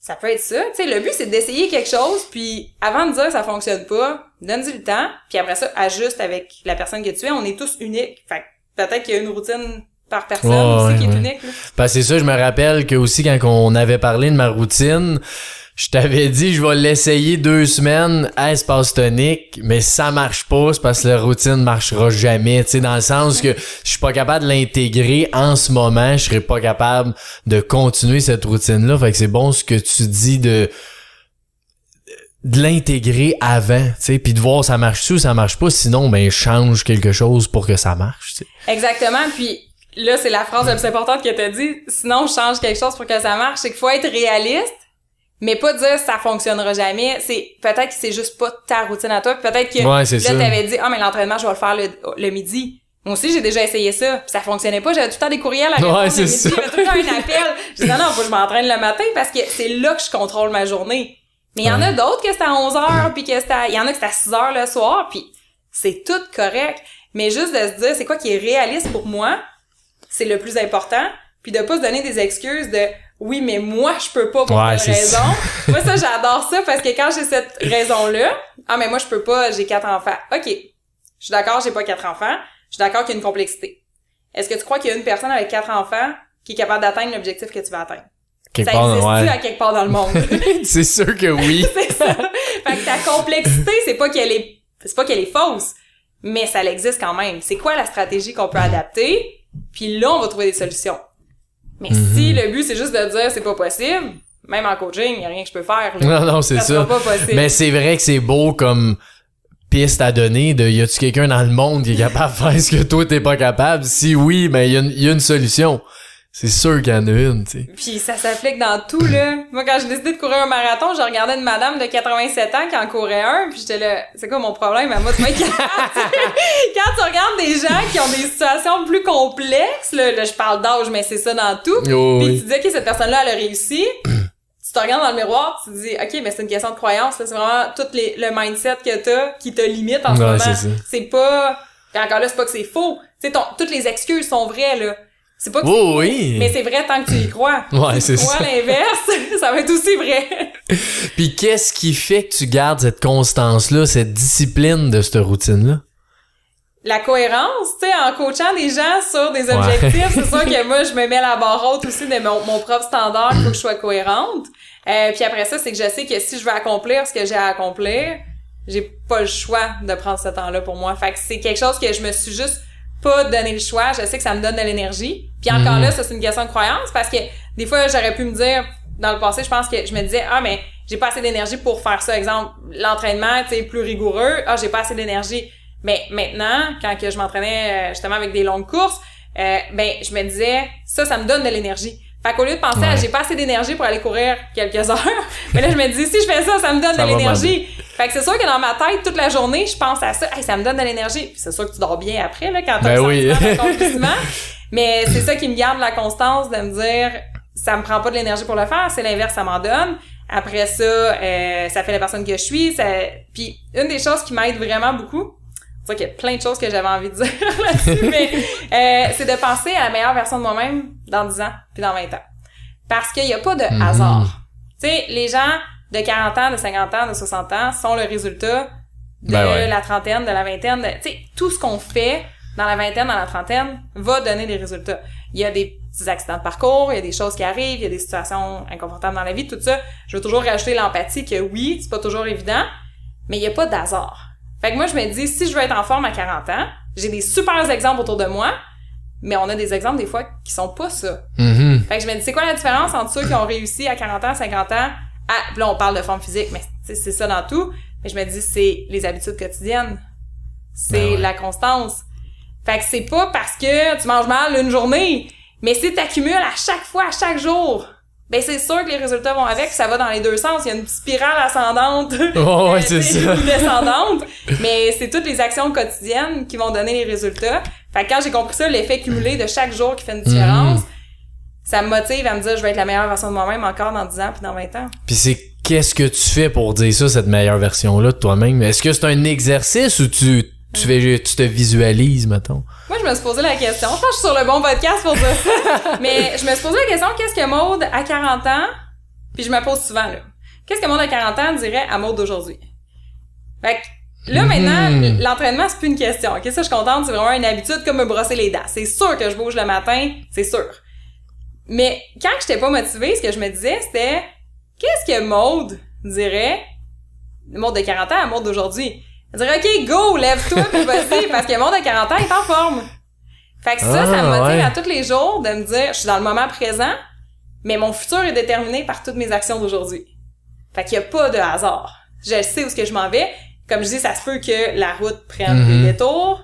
Ça peut être ça. Tu sais, le but, c'est d'essayer quelque chose, puis avant de dire ça fonctionne pas, donne-y le temps, puis après ça, ajuste avec la personne que tu es. On est tous uniques. Fait que peut-être qu'il y a une routine par personne aussi ouais, qui est ouais. unique. Là. Que c'est ça, je me rappelle que aussi quand on avait parlé de ma routine, je t'avais dit je vais l'essayer deux semaines à espace tonique, mais ça marche pas, c'est parce que la routine marchera jamais, tu sais, dans le sens que je suis pas capable de l'intégrer en ce moment, je serais pas capable de continuer cette routine-là. Fait que c'est bon ce que tu dis de de l'intégrer avant, tu sais, puis de voir ça marche-tu ou ça marche pas, sinon ben change quelque chose pour que ça marche, tu. Exactement. Puis là, c'est la phrase la plus importante que t'as dit. Sinon, change quelque chose pour que ça marche. C'est qu'il faut être réaliste, mais pas dire ça fonctionnera jamais. C'est peut-être que c'est juste pas ta routine à toi. Peut-être que Ouais, là, t'avais dit, ah, mais l'entraînement, je vais le faire le, le midi. Moi aussi, j'ai déjà essayé ça, puis ça fonctionnait pas. J'avais tout le temps des courriels à répondre Ouais, le midi, j'avais tout le temps un appel. J'ai dit, non, non, faut que je m'entraîne le matin parce que c'est là que je contrôle ma journée. Mais il y en a d'autres que c'est à 11 heures, puis que c'est à, il y en a que c'est à 6 heures le soir, puis c'est tout correct. Mais juste de se dire, c'est quoi qui est réaliste pour moi, c'est le plus important. Puis de pas se donner des excuses de oui, mais moi, je peux pas pour Ouais, telle ça. raison. moi, ça, j'adore ça parce que quand j'ai cette raison-là, ah, mais moi, je peux pas, j'ai quatre enfants. OK. Je suis d'accord, j'ai pas quatre enfants. Je suis d'accord qu'il y a une complexité. Est-ce que tu crois qu'il y a une personne avec quatre enfants qui est capable d'atteindre l'objectif que tu veux atteindre? Quelque ça part, existe ouais. à quelque part dans le monde? c'est sûr que oui. c'est ça. Fait que ta complexité, c'est pas qu'elle est, c'est pas qu'elle est fausse, mais ça existe quand même. C'est quoi la stratégie qu'on peut adapter? Puis là, on va trouver des solutions. Mais Mhm. si le but, c'est juste de dire c'est pas possible, même en coaching, y a rien que je peux faire. là. Non, non, c'est ça. ça. sera pas possible. Mais c'est vrai que c'est beau comme piste à donner de y a-tu quelqu'un dans le monde qui est capable de faire ce que toi t'es pas capable? Si oui, ben y a une, y a une solution. C'est sûr qu'il y en a une, tu sais. Puis ça s'applique dans tout, là. Moi, quand j'ai décidé de courir un marathon, je regardais une madame de 87 ans qui en courait un, puis j'étais là, c'est quoi mon problème? À moi, tu m'inquiètes. Quand tu regardes des gens qui ont des situations plus complexes, là, là, je parle d'âge, mais c'est ça dans tout. Oh, Puis oui. tu dis, OK, cette personne-là, elle a réussi. tu te regardes dans le miroir, tu te dis, OK, mais c'est une question de croyance, là. C'est vraiment tout les, le mindset que t'as qui te limite en ce moment. c'est pas, puis encore là, c'est pas que c'est faux. Tu sais, toutes les excuses sont vraies, là. C'est pas que c'est Oui, mais c'est vrai tant que tu y crois. Ouais, si c'est crois l'inverse, ça va être aussi vrai. Puis qu'est-ce qui fait que tu gardes cette constance-là, cette discipline de cette routine-là? la cohérence, tu sais, en coachant des gens sur des Ouais. objectifs, c'est sûr que moi, je me mets la barre haute aussi de mon, mon propre standard, faut que je sois cohérente. Euh, puis après ça, c'est que je sais que si je veux accomplir ce que j'ai à accomplir, j'ai pas le choix de prendre ce temps-là pour moi. Fait que c'est quelque chose que je me suis juste pas donné le choix. Je sais que ça me donne de l'énergie. Puis encore Mhm. là, ça c'est une question de croyance parce que des fois, j'aurais pu me dire, dans le passé, je pense que je me disais, ah, mais j'ai pas assez d'énergie pour faire ça. Exemple, l'entraînement, tu sais, plus rigoureux. Ah, j'ai pas assez d'énergie. Mais maintenant, quand que je m'entraînais euh, justement avec des longues courses, euh, ben je me disais ça, ça me donne de l'énergie. Fait qu'au lieu de penser à j'ai pas assez d'énergie pour aller courir quelques heures, mais là je me dis si je fais ça, ça me donne Ça de l'énergie. Fait que c'est sûr que dans ma tête toute la journée, je pense à ça, hey, ça me donne de l'énergie. Puis c'est sûr que tu dors bien après là quand t'as Ben oui. mais c'est ça qui me garde la constance de me dire ça me prend pas de l'énergie pour le faire, c'est l'inverse, ça m'en donne. Après ça, euh, ça fait la personne que je suis. Ça... Puis une des choses qui m'aide vraiment beaucoup, c'est qu'il y a plein de choses que j'avais envie de dire là-dessus, mais euh, c'est de penser à la meilleure version de moi-même dans 10 ans puis dans 20 ans. Parce qu'il n'y a pas de Mhm. hasard. Tu sais, les gens de 40 ans, de 50 ans, de 60 ans sont le résultat de Ben ouais. la trentaine, de la vingtaine. de- Tu sais, tout ce qu'on fait dans la vingtaine, dans la trentaine, va donner des résultats. Il y a des petits accidents de parcours, il y a des choses qui arrivent, il y a des situations inconfortables dans la vie, tout ça. Je veux toujours rajouter l'empathie que oui, c'est pas toujours évident, mais il y a pas d'hasard. Fait que moi, je me dis, si je veux être en forme à 40 ans, j'ai des super exemples autour de moi, mais on a des exemples des fois qui sont pas ça. Mhm. Fait que je me dis, c'est quoi la différence entre ceux qui ont réussi à 40 ans, 50 ans, à, là, on parle de forme physique, mais c'est ça dans tout. Mais je me dis, c'est les habitudes quotidiennes. C'est Ben ouais. la constance. Fait que c'est pas parce que tu manges mal une journée, mais si t'accumules à chaque fois, à chaque jour, ben c'est sûr que les résultats vont avec, ça va dans les deux sens. Il y a une spirale ascendante. Oh, ouais, euh, c'est ça. descendante. mais c'est toutes les actions quotidiennes qui vont donner les résultats. Fait que quand j'ai compris ça, l'effet cumulé de chaque jour qui fait une différence, Mhm. ça me motive à me dire je vais être la meilleure version de moi-même encore dans 10 ans puis dans 20 ans. Puis c'est qu'est-ce que tu fais pour dire ça, cette meilleure version-là de toi-même? Est-ce que c'est un exercice ou tu, tu, fais, tu te visualises, mettons? Moi, je me suis posé la question. Je pense que je suis sur le bon podcast pour dire ça. Mais je me suis posé la question, qu'est-ce que Maude à 40 ans, puis je me pose souvent, là. Qu'est-ce que Maude à 40 ans dirait à Maude d'aujourd'hui? Fait que là, maintenant, Mhm. l'entraînement, c'est plus une question. Ok, ça, je suis contente, c'est vraiment une habitude comme me brosser les dents. C'est sûr que je bouge le matin, c'est sûr. Mais quand j'étais pas motivée, ce que je me disais, c'était qu'est-ce que Maude dirait, Maude de 40 ans à Maude d'aujourd'hui? Elle dirait, OK, go, lève-toi, puis vas-y, parce que Maude de 40 ans est en forme. Fait que ça, ça me Ah, motive ouais. à tous les jours de me dire, je suis dans le moment présent, mais mon futur est déterminé par toutes mes actions d'aujourd'hui. Fait qu'il y a pas de hasard. Je sais où ce que je m'en vais. Comme je dis, ça se peut que la route prenne Mhm. des détours,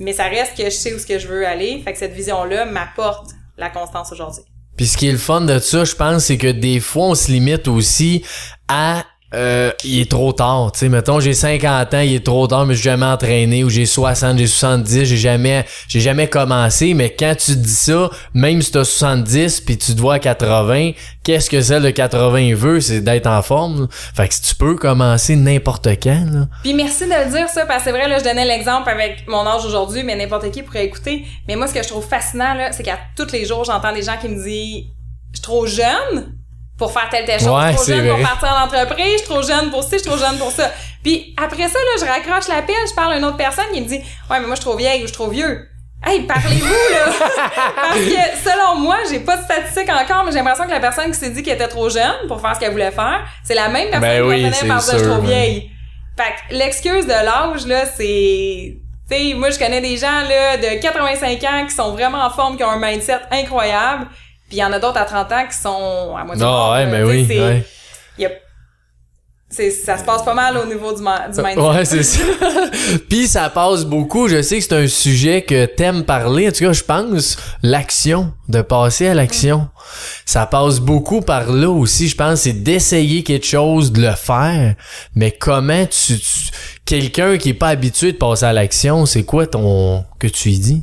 mais ça reste que je sais où ce que je veux aller. Fait que cette vision-là m'apporte la constance aujourd'hui. Puis ce qui est le fun de ça, je pense, c'est que des fois, on se limite aussi à euh, il est trop tard, tu sais, mettons, j'ai 50 ans, il est trop tard, mais j'ai jamais entraîné, ou j'ai 60, j'ai 70, j'ai jamais, j'ai jamais commencé, mais quand tu dis ça, même si t'as 70 puis tu te vois à 80, qu'est-ce que celle de 80 veut, c'est d'être en forme, là. Fait que si tu peux commencer n'importe quand. Puis merci de le dire ça, parce que c'est vrai, là, je donnais l'exemple avec mon âge aujourd'hui, mais n'importe qui pourrait écouter. Mais moi, ce que je trouve fascinant, là, c'est qu'à tous les jours, j'entends des gens qui me disent « Je suis trop jeune pour faire telle telle chose, Ouais, je suis trop jeune pour partir en entreprise, je suis trop jeune pour ci, je suis trop jeune pour ça. » Puis après ça, là, je raccroche l'appel, je parle à une autre personne qui me dit « Ouais, mais moi, je suis trop vieille ou je suis trop vieux. » Hey, parlez-vous, là! Parce que, selon moi, j'ai pas de statistiques encore, mais j'ai l'impression que la personne qui s'est dit qu'elle était trop jeune pour faire ce qu'elle voulait faire, c'est la même personne Ben qui oui, par dire « Je suis trop vieille. » Fait que l'excuse de l'âge, là, c'est... Tu sais, moi, je connais des gens, là, de 85 ans qui sont vraiment en forme, qui ont un mindset incroyable. Puis il y en a d'autres à 30 ans qui sont à moitié morts, Ah ouais, mais oui, ouais. y a- c'est- ça se passe pas mal au niveau du, du mindset. Ouais, c'est ça. Puis ça passe beaucoup. Je sais que c'est un sujet que t'aimes parler. En tout cas, je pense l'action, de passer à l'action. Ça passe beaucoup par là aussi. Je pense c'est d'essayer quelque chose, de le faire. Mais comment tu, tu- quelqu'un qui est pas habitué de passer à l'action, c'est quoi ton que tu y dis?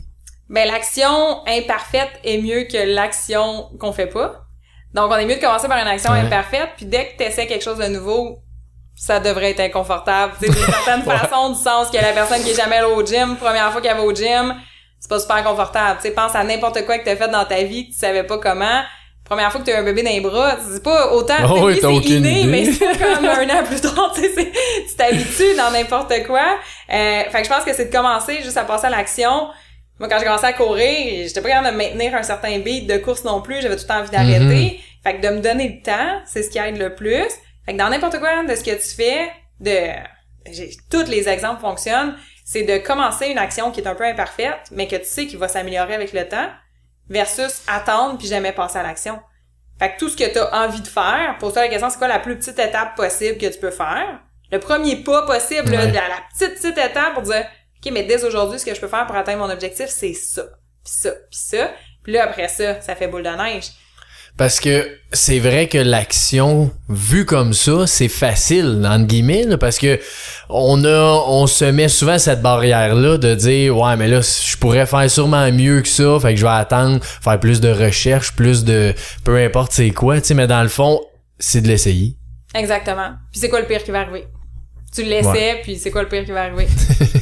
Ben, l'action imparfaite est mieux que l'action qu'on fait pas. Donc, on est mieux de commencer par une action Ouais. imparfaite, puis dès que tu essaies quelque chose de nouveau, ça devrait être inconfortable. D'une certaine Ouais. façon, du sens que la personne qui est jamais allée au gym, première fois qu'elle va au gym, c'est pas super confortable. Tu pense à n'importe quoi que t'as fait dans ta vie que tu savais pas comment. Première fois que t'as un bébé dans les bras, c'est pas autant, Oh, oui, c'est inné, idée. mais c'est comme un an plus tard, tu sais, tu t'habitues dans n'importe quoi. Euh, fait que je pense que c'est de commencer juste à passer à l'action. Moi, quand j'ai commencé à courir, j'étais pas capable de maintenir un certain beat de course non plus. J'avais tout le temps envie d'arrêter. Fait que de me donner le temps, c'est ce qui aide le plus. Fait que dans n'importe quoi de ce que tu fais, de, j'ai- tous les exemples fonctionnent, c'est de commencer une action qui est un peu imparfaite, mais que tu sais qu'il va s'améliorer avec le temps, versus attendre puis jamais passer à l'action. Fait que tout ce que tu as envie de faire, pose-toi la question, c'est quoi la plus petite étape possible que tu peux faire? Le premier pas possible, là, la petite, petite étape pour dire, OK, mais dès aujourd'hui, ce que je peux faire pour atteindre mon objectif, c'est ça, puis ça, puis ça. Puis là, après ça, ça fait boule de neige. Parce que c'est vrai que l'action vue comme ça, c'est facile entre guillemets là, parce que on a on se met souvent cette barrière là de dire ouais mais là je pourrais faire sûrement mieux que ça, fait que je vais attendre faire plus de recherche, plus de peu importe c'est quoi, tu sais mais dans le fond, c'est de l'essayer. Exactement. Puis c'est quoi le pire qui va arriver? Tu l'essaies, puis c'est quoi le pire qui va arriver?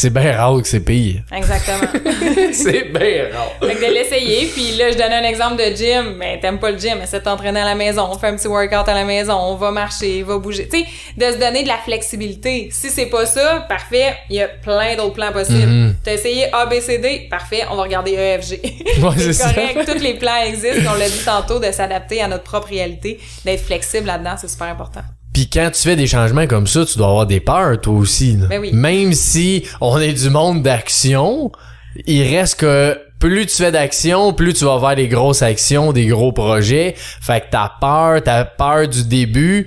c'est bien rare que c'est pire. Exactement. c'est bien rare. Fait que de l'essayer, puis là, je donne un exemple de gym. Ben, t'aimes pas le gym, essaie de t'entraîner à la maison. On fait un petit workout à la maison, on va marcher, va bouger. Tu sais, de se donner de la flexibilité. Si c'est pas ça, parfait, il y a plein d'autres plans possibles. Mhm. T'as essayé A, B, C, D, parfait, on va regarder E, F, G. Ouais, c'est ça. correct, tous les plans existent, on l'a dit tantôt, de s'adapter à notre propre réalité, d'être flexible là-dedans, c'est super important. Puis quand tu fais des changements comme ça, tu dois avoir des peurs toi aussi. Ben oui. Même si on est du monde d'action, il reste que plus tu fais d'action, plus tu vas faire des grosses actions, des gros projets. Fait que ta peur, ta peur du début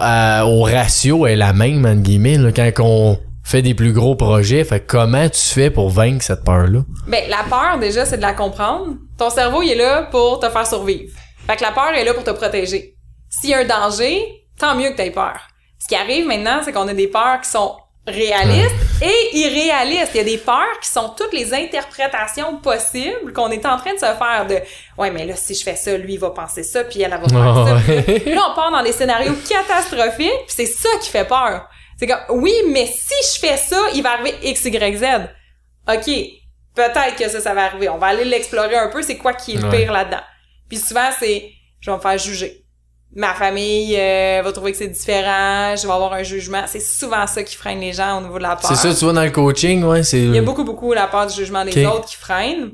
euh, au ratio est la même entre guillemets là, quand on fait des plus gros projets. Fait que comment tu fais pour vaincre cette peur-là? Ben, la peur, déjà, c'est de la comprendre. Ton cerveau, il est là pour te faire survivre. Fait que la peur est là pour te protéger. S'il y a un danger, tant mieux que tu aies peur. Ce qui arrive maintenant, c'est qu'on a des peurs qui sont réalistes et irréalistes. Il y a des peurs qui sont toutes les interprétations possibles qu'on est en train de se faire de ouais mais là si je fais ça lui il va penser ça puis elle, elle va Ah ça. ouais. Puis là on part dans des scénarios catastrophiques puis c'est ça qui fait peur. C'est comme oui mais si je fais ça il va arriver x y z. OK, peut-être que ça, ça va arriver. On va aller l'explorer un peu, c'est quoi qui est le Ouais. pire là-dedans. Puis souvent, c'est, je vais me faire juger. Ma famille euh, va trouver que c'est différent, je vais avoir un jugement. C'est souvent ça qui freine les gens au niveau de la peur. C'est ça, tu vois, dans le coaching, ouais, c'est... Il y a beaucoup, beaucoup la peur du jugement des autres qui freine.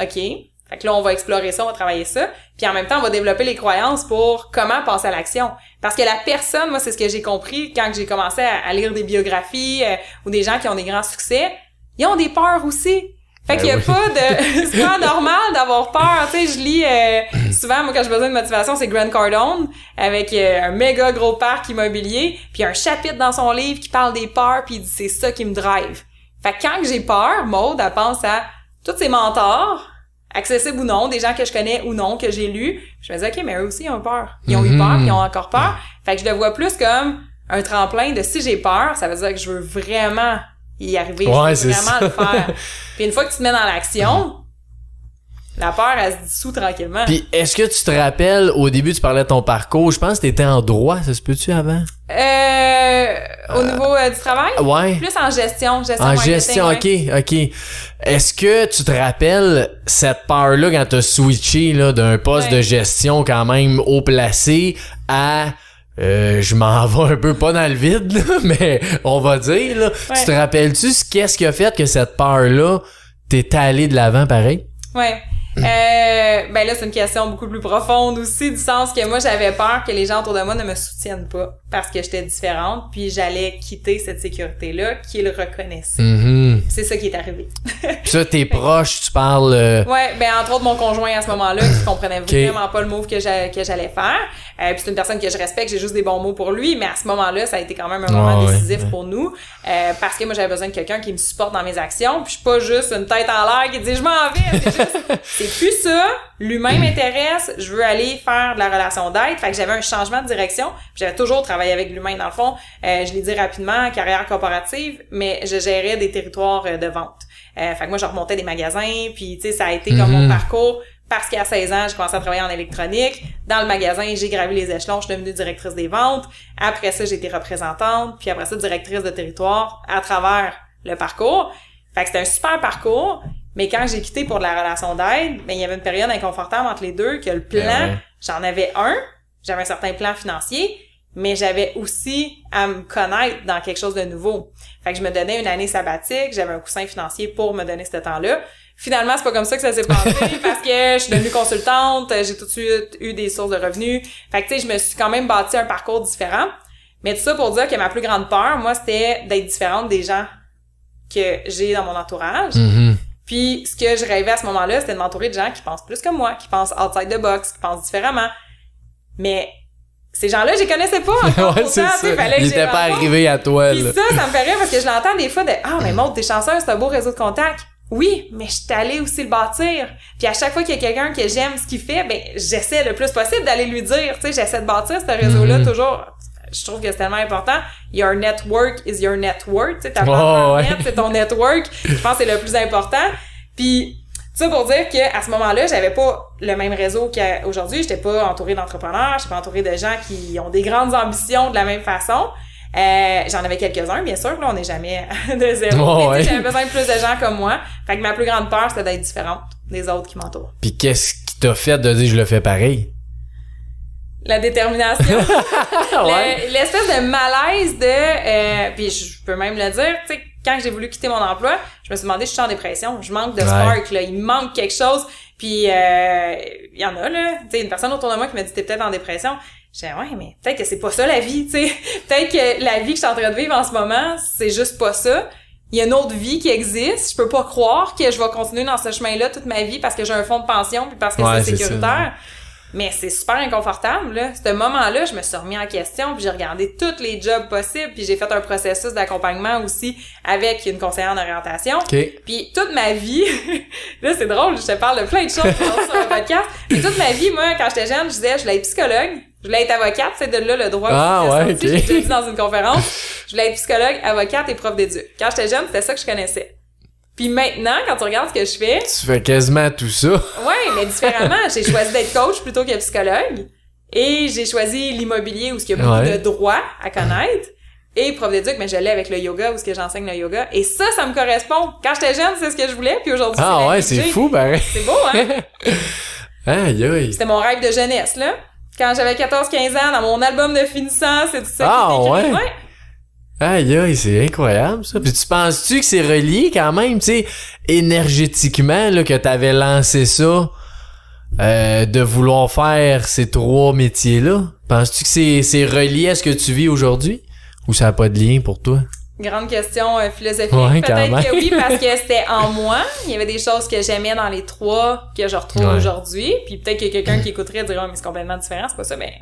OK. Fait que là, on va explorer ça, on va travailler ça. Puis en même temps, on va développer les croyances pour comment passer à l'action. Parce que la personne, moi, c'est ce que j'ai compris quand j'ai commencé à, à lire des biographies euh, ou des gens qui ont des grands succès. Ils ont des peurs aussi. Fait Ben qu'il y a oui. pas de... c'est pas normal d'avoir peur. Tu sais, je lis... euh, souvent, moi, quand j'ai besoin de motivation, c'est Grant Cardone avec euh, un méga gros parc immobilier. Puis un chapitre dans son livre qui parle des peurs, puis il dit « c'est ça qui me drive ». Fait que quand j'ai peur, Maude, elle pense à tous ces mentors, accessibles ou non, des gens que je connais ou non, que j'ai lus. Je me dis, OK, mais eux aussi, ils ont peur. Ils ont eu peur, puis ils ont encore peur. Fait que je le vois plus comme un tremplin de si j'ai peur, ça veut dire que je veux vraiment y arriver. Ouais, c'est vraiment ça. le faire. Puis une fois que tu te mets dans l'action, la peur, elle se dissout tranquillement. Puis est-ce que tu te rappelles, au début, tu parlais de ton parcours, je pense que t'étais en droit, ça se peut-tu avant? Euh, au niveau euh, du travail? Ouais. Plus en gestion. gestion En gestion, ok, ok. Est-ce que tu te rappelles cette peur-là quand t'as switché là, d'un poste Ouais. de gestion quand même haut placé à euh, je m'en vais un peu pas dans le vide, là, mais on va dire, là. Ouais. Tu te rappelles-tu ce qu'est-ce qui a fait que cette peur-là t'es allé de l'avant pareil? Ouais. Euh, ben là, c'est une question beaucoup plus profonde aussi, du sens que moi, j'avais peur que les gens autour de moi ne me soutiennent pas parce que j'étais différente, puis j'allais quitter cette sécurité-là qu'ils reconnaissaient. Mhm. C'est ça qui est arrivé. Puis ça, t'es proche, tu parles. euh, Ouais, ben entre autres mon conjoint à ce moment-là qui comprenait vraiment pas le move que j'allais faire. Euh, puis c'est une personne que je respecte, j'ai juste des bons mots pour lui, mais à ce moment-là, ça a été quand même un moment Ah décisif ouais. pour nous euh, parce que moi j'avais besoin de quelqu'un qui me supporte dans mes actions, puis je suis pas juste une tête en l'air qui dit je m'en vais, c'est juste c'est plus ça, l'humain m'intéresse, je veux aller faire de la relation d'aide, fait que j'avais un changement de direction, j'avais toujours travaillé avec l'humain dans le fond, Euh, je l'ai dit rapidement, carrière corporative, mais je gérais des territoires euh, de vente. Euh, fait que moi je remontais des magasins, puis tu sais ça a été comme mon Mhm. parcours parce qu'à 16 ans, j'ai commencé à travailler en électronique. Dans le magasin, j'ai gravi les échelons, je suis devenue directrice des ventes. Après ça, j'ai été représentante, puis après ça, directrice de territoire à travers le parcours. Fait que c'était un super parcours, mais quand j'ai quitté pour de la relation d'aide, ben, il y avait une période inconfortable entre les deux, que le plan, Ben ouais. j'en avais un, j'avais un certain plan financier, mais j'avais aussi à me connaître dans quelque chose de nouveau. Fait que je me donnais une année sabbatique, j'avais un coussin financier pour me donner ce temps-là. Finalement, c'est pas comme ça que ça s'est passé parce que je suis devenue consultante, j'ai tout de suite eu des sources de revenus. Fait que tu sais, je me suis quand même bâti un parcours différent. Mais tout ça pour dire que ma plus grande peur, moi, c'était d'être différente des gens que j'ai dans mon entourage. Mhm. Puis ce que je rêvais à ce moment-là, c'était de m'entourer de gens qui pensent plus que moi, qui pensent outside the box, qui pensent différemment. Mais ces gens-là, je les connaissais pas encore. ouais, c'est ça. fallait que Il je les était pas rencontre. arrivé à toi, Puis ça, ça me fait rire parce que je l'entends des fois de Ah, mais Maud, t'es chanceuse, c'est un beau réseau de contacts. Oui, mais je suis allée aussi le bâtir. Puis à chaque fois qu'il y a quelqu'un que j'aime ce qu'il fait, ben j'essaie le plus possible d'aller lui dire, tu sais, j'essaie de bâtir ce réseau-là Mhm. toujours. Je trouve que c'est tellement important. Your network is your net worth. Tu sais, ta Oh, ouais. c'est ton network. Je pense que c'est le plus important. Puis ça pour dire que à ce moment-là, j'avais pas le même réseau qu'aujourd'hui. J'étais pas entourée d'entrepreneurs, j'étais pas entourée de gens qui ont des grandes ambitions de la même façon. Euh, j'en avais quelques-uns, bien sûr, là, on n'est jamais de zéro. Oh, ouais. J'avais besoin de plus de gens comme moi. Fait que ma plus grande peur, c'était d'être différente des autres qui m'entourent. Puis qu'est-ce qui t'a fait de dire je le fais pareil? La détermination. ouais. Le- L'espèce de malaise de... Euh, puis je peux même le dire, tu sais, quand j'ai voulu quitter mon emploi, je me suis demandé, je suis en dépression, je manque de Ouais. spark, là, il me manque quelque chose. Puis euh, il y en a, là, tu sais, une personne autour de moi qui m'a dit, t'es peut-être en dépression. J'ai ouais, mais peut-être que c'est pas ça la vie, tu sais. peut-être que la vie que je suis en train de vivre en ce moment, c'est juste pas ça. Il y a une autre vie qui existe. Je peux pas croire que je vais continuer dans ce chemin-là toute ma vie parce que j'ai un fonds de pension puis parce que Ouais, c'est ça. Mais c'est super inconfortable, là. Ce moment-là, je me suis remis en question, puis j'ai regardé tous les jobs possibles, puis j'ai fait un processus d'accompagnement aussi avec une conseillère en orientation. OK. Puis toute ma vie, là c'est drôle, je te parle de plein de choses sur le podcast, mais toute ma vie, moi, quand j'étais jeune, je disais, je voulais être psychologue, je voulais être avocate, c'est de là le droit Ah, ouais, est sorti, ok. j'ai dit dans une conférence, je voulais être psychologue, avocate et prof d'éduc. Quand j'étais jeune, c'était ça que je connaissais. Puis maintenant, quand tu regardes ce que je fais, Tu fais quasiment tout ça. Ouais, mais différemment. J'ai choisi d'être coach plutôt que psychologue. Et j'ai choisi l'immobilier où il y a beaucoup Ouais. de droits à connaître. Et prof d'éduc, mais je l'ai avec le yoga où ce que j'enseigne le yoga. Et ça, ça me correspond. Quand j'étais jeune, c'est ce que je voulais. Puis aujourd'hui, Ah la ouais, c'est fou, pareil. C'est beau, hein? Aïe, aïe. C'était mon rêve de jeunesse, là. Quand j'avais 14-15 ans, dans mon album de finissant, c'est tout ça Ah, qui était écrit. ouais? Aïe, aïe, c'est incroyable, ça. Puis tu penses-tu que c'est relié quand même, tu sais, énergétiquement, là, que t'avais lancé ça, euh, de vouloir faire ces trois métiers-là? Penses-tu que c'est, c'est relié à ce que tu vis aujourd'hui? Ou ça a pas de lien pour toi? Grande question euh, philosophique. Ouais, Peut-être que oui, parce que c'était en moi. Il y avait des choses que j'aimais dans les trois que je retrouve Ouais. aujourd'hui. Puis peut-être que quelqu'un qui écouterait dirait, oh, mais c'est complètement différent, c'est pas ça. Mais,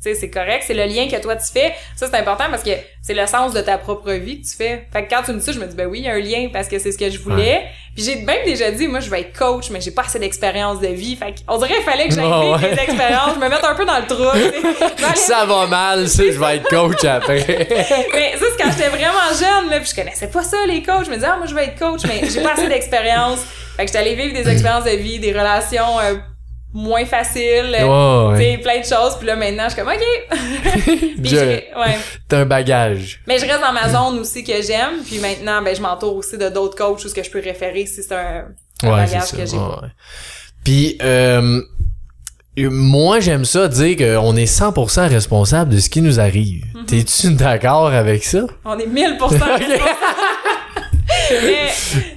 sais, c'est correct. C'est le lien que toi tu fais. Ça, c'est important parce que c'est le sens de ta propre vie que tu fais. Fait que quand tu me dis ça, je me dis, ben oui, il y a un lien parce que c'est ce que je voulais. Puis j'ai même déjà dit, moi, je vais être coach, mais j'ai pas assez d'expérience de vie. Fait qu'on dirait qu'il fallait que j'aille Ah vivre ouais. des expériences, je me mette un peu dans le trou. Ça va mal, ça, je vais être coach après. mais ça, c'est quand j'étais vraiment jeune, là, puis je connaissais pas ça, les coachs. Je me disais, ah, moi, je vais être coach, mais j'ai pas assez d'expérience. Fait que j'étais allée vivre des expériences de vie, des relations euh, moins faciles, euh, Ouais, plein de choses. Puis là, maintenant, je suis comme, OK. puis Je- ouais. T'as un bagage. Mais je reste dans ma zone aussi que j'aime. Puis maintenant, ben, je m'entoure aussi de d'autres coachs où ce que je peux référer si c'est un, un Ouais, c'est bagage que j'ai. ouais. Puis, euh, moi, j'aime ça dire qu'on est 100% responsable de ce qui nous arrive. Mhm. T'es-tu d'accord avec ça? On est 1000% responsable. Mais,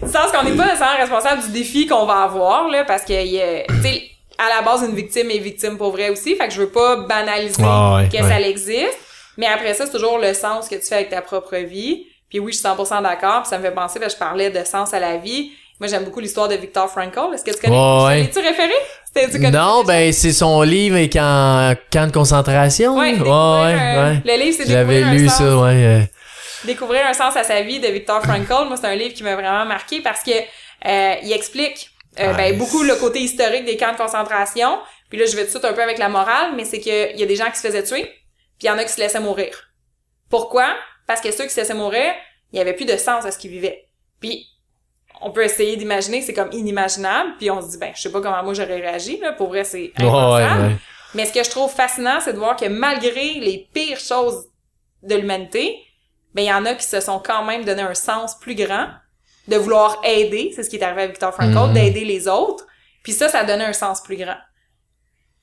du sens qu'on n'est pas nécessairement responsable du défi qu'on va avoir, là, parce que, il y a- tu sais, à la base, une victime est victime pour vrai aussi, fait que je veux pas banaliser Ah ouais, que ouais. ça existe. Mais après ça, c'est toujours le sens que tu fais avec ta propre vie. Puis oui, je suis 100% d'accord, puis ça me fait penser, que je parlais de sens à la vie. Moi, j'aime beaucoup l'histoire de Viktor Frankl. Est-ce que tu connais? Ouais. tu référé? Non, ben, c'est son livre avec en camp de concentration. Ouais, ouais, découvrir un- ouais. Le livre, c'est J'avais découvrir un lu sens. ça, ouais. euh. Découvrir un sens à sa vie de Viktor Frankl. Moi, c'est un livre qui m'a vraiment marqué parce que euh, il explique euh, ben, beaucoup le côté historique des camps de concentration. Puis là, je vais tout de suite un peu avec la morale, mais c'est qu'il y a des gens qui se faisaient tuer, puis il y en a qui se laissaient mourir. Pourquoi? Parce que ceux qui se laissaient mourir, il y avait plus de sens à ce qu'ils vivaient. Puis on peut essayer d'imaginer, c'est comme inimaginable, puis on se dit, ben, je sais pas comment moi j'aurais réagi, là. Pour vrai, c'est ouais, ouais. Mais ce que je trouve fascinant, c'est de voir que malgré les pires choses de l'humanité, ben, il y en a qui se sont quand même donné un sens plus grand de vouloir aider. C'est ce qui est arrivé à Victor Frankl, Mhm. d'aider les autres. Puis ça, ça donné un sens plus grand.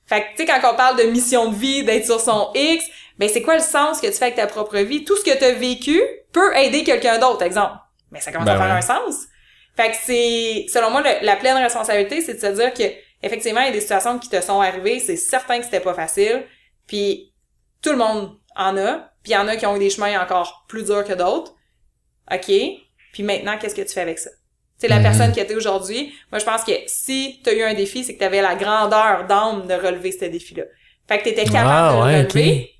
Fait que, tu sais, quand on parle de mission de vie, d'être sur son X, ben, c'est quoi le sens que tu fais avec ta propre vie? Tout ce que tu as vécu peut aider quelqu'un d'autre, exemple. Mais ça commence Ben à faire ouais. un sens. Fait que c'est, selon moi, le- la pleine responsabilité, c'est de se dire que, effectivement, il y a des situations qui te sont arrivées, c'est certain que c'était pas facile, puis tout le monde en a, puis il y en a qui ont eu des chemins encore plus durs que d'autres. OK, puis maintenant, qu'est-ce que tu fais avec ça? C'est la Mhm. personne qui était aujourd'hui. Moi, je pense que si tu as eu un défi, c'est que tu avais la grandeur d'âme de relever ce défi-là. Fait que tu étais capable Ah, de le ouais, relever.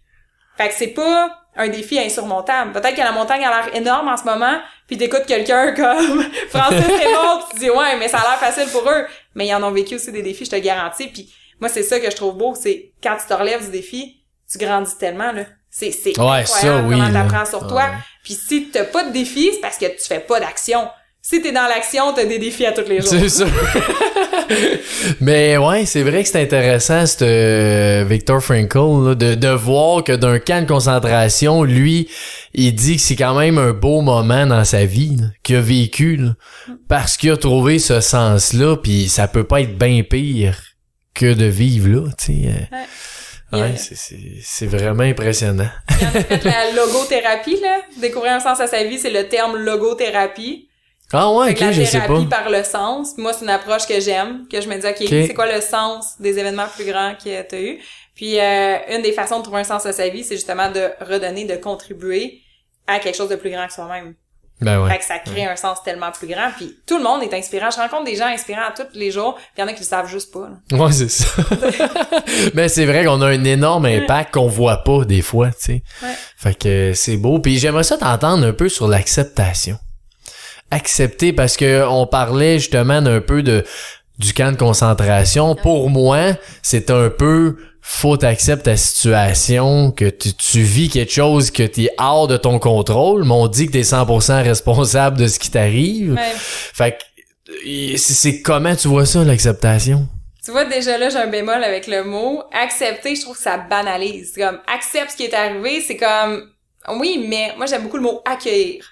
Fait que c'est pas un défi insurmontable. Peut-être que la montagne a l'air énorme en ce moment, puis t'écoutes quelqu'un comme Francis Raymond, tu dis ouais, mais ça a l'air facile pour eux. Mais ils en ont vécu aussi des défis, je te garantis. Puis moi, c'est ça que je trouve beau, c'est quand tu te relèves du défi, tu grandis tellement là. C'est c'est Ouais, incroyable ça, oui, comment t'apprends sur toi. Puis si t'as pas de défi, c'est parce que tu fais pas d'action. Si t'es dans l'action, t'as des défis à tous les jours. C'est ça. Mais ouais, c'est vrai que c'est intéressant, ce euh, Victor Frankl, là, de, de voir que d'un camp de concentration, lui, il dit que c'est quand même un beau moment dans sa vie qu'il a vécu, là, parce qu'il a trouvé ce sens-là, puis ça peut pas être bien pire que de vivre là, tu sais. euh. Ouais. Ouais, c'est- c'est c'est vraiment impressionnant. La logothérapie, là. Découvrir un sens à sa vie, c'est le terme logothérapie. Ah ouais, ok, la je sais pas. thérapie par le sens. Moi, c'est une approche que j'aime, que je me dis, OK, c'est quoi le sens des événements plus grands que tu as eu? Puis, euh, une des façons de trouver un sens à sa vie, c'est justement de redonner, de contribuer à quelque chose de plus grand que soi-même. Ben ouais. Fait que ça crée un sens tellement plus grand. Puis, tout le monde est inspirant. Je rencontre des gens inspirants tous les jours, puis il y en a qui le savent juste pas. là. Ouais, c'est ça. Mais c'est vrai qu'on a un énorme impact qu'on voit pas des fois, tu sais. Ouais. Fait que c'est beau. Puis j'aimerais ça t'entendre un peu sur l'acceptation. Accepter parce que on parlait justement d'un peu de du camp de concentration. Pour moi, c'est un peu faut t'accepter ta situation, que tu, tu vis quelque chose que t'es hors de ton contrôle, mais on dit que t'es 100% responsable de ce qui t'arrive. Ouais. Fait que euh, c'est comment tu vois ça l'acceptation? Tu vois, déjà là, j'ai un bémol avec le mot. Accepter, je trouve que ça banalise. C'est comme, accepte ce qui est arrivé, c'est comme, oui, mais moi, j'aime beaucoup le mot accueillir.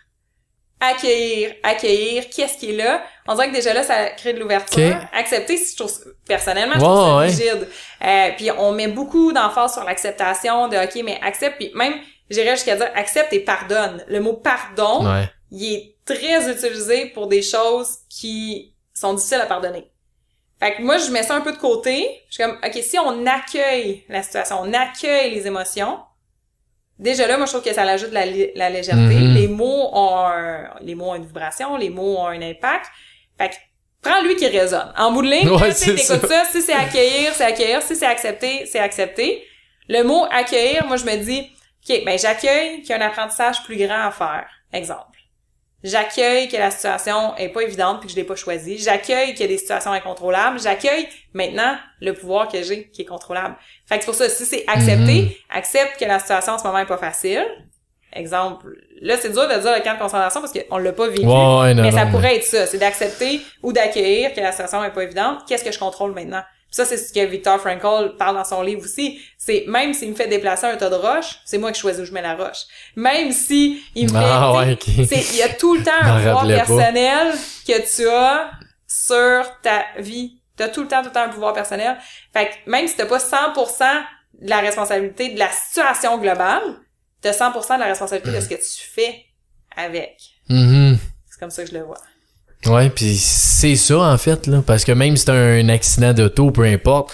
Accueillir, accueillir, qu'est-ce qui est là? On dirait que déjà là, ça crée de l'ouverture. Accepter, je trouve, personnellement, je trouve ça ouais. rigide. Euh, puis on met beaucoup d'emphase sur l'acceptation de, OK, mais accepte, puis même, j'irais jusqu'à dire accepte et pardonne. Le mot pardon, Ouais. il est très utilisé pour des choses qui sont difficiles à pardonner. Fait que moi, je mets ça un peu de côté. Je suis comme, OK, si on accueille la situation, on accueille les émotions, déjà là, moi, je trouve que ça ajoute la, la légèreté. Mhm. Les mots ont un- les mots ont une vibration, les mots ont un impact. Fait que, prends lui qui résonne. En bout de ligne, Ouais, tu t'écoutes ça. Si c'est accueillir, c'est accueillir. Si c'est accepter, c'est accepter. Le mot accueillir, moi, je me dis, OK, ben, j'accueille qu'il y a un apprentissage plus grand à faire. Exemple. J'accueille que la situation est pas évidente puis que je l'ai pas choisie. J'accueille qu'il y a des situations incontrôlables. J'accueille maintenant le pouvoir que j'ai qui est contrôlable. Fait que c'est pour ça, si c'est accepter, Mhm. accepte que la situation en ce moment est pas facile. Exemple, là c'est dur de dire le camp de concentration parce qu'on l'a pas vécu. Ouais, ouais, non, mais ça non, pourrait être ça, c'est d'accepter ou d'accueillir que la situation est pas évidente. Qu'est-ce que je contrôle maintenant? Ça, c'est ce que Victor Frankl parle dans son livre aussi. C'est même s'il me fait déplacer un tas de roches, c'est moi qui choisis où je mets la roche. Même si il me fait, Ah, tu sais, ouais, ok. c'est, il y a tout le temps un pouvoir pas. personnel que tu as sur ta vie. T'as tout le temps, tout le temps un pouvoir personnel. Fait que même si t'as pas 100% de la responsabilité de la situation globale, t'as 100% de la responsabilité de ce que tu fais avec. Mhm. C'est comme ça que je le vois. Ouais, puis c'est ça en fait là, parce que même si t'as un accident d'auto, peu importe,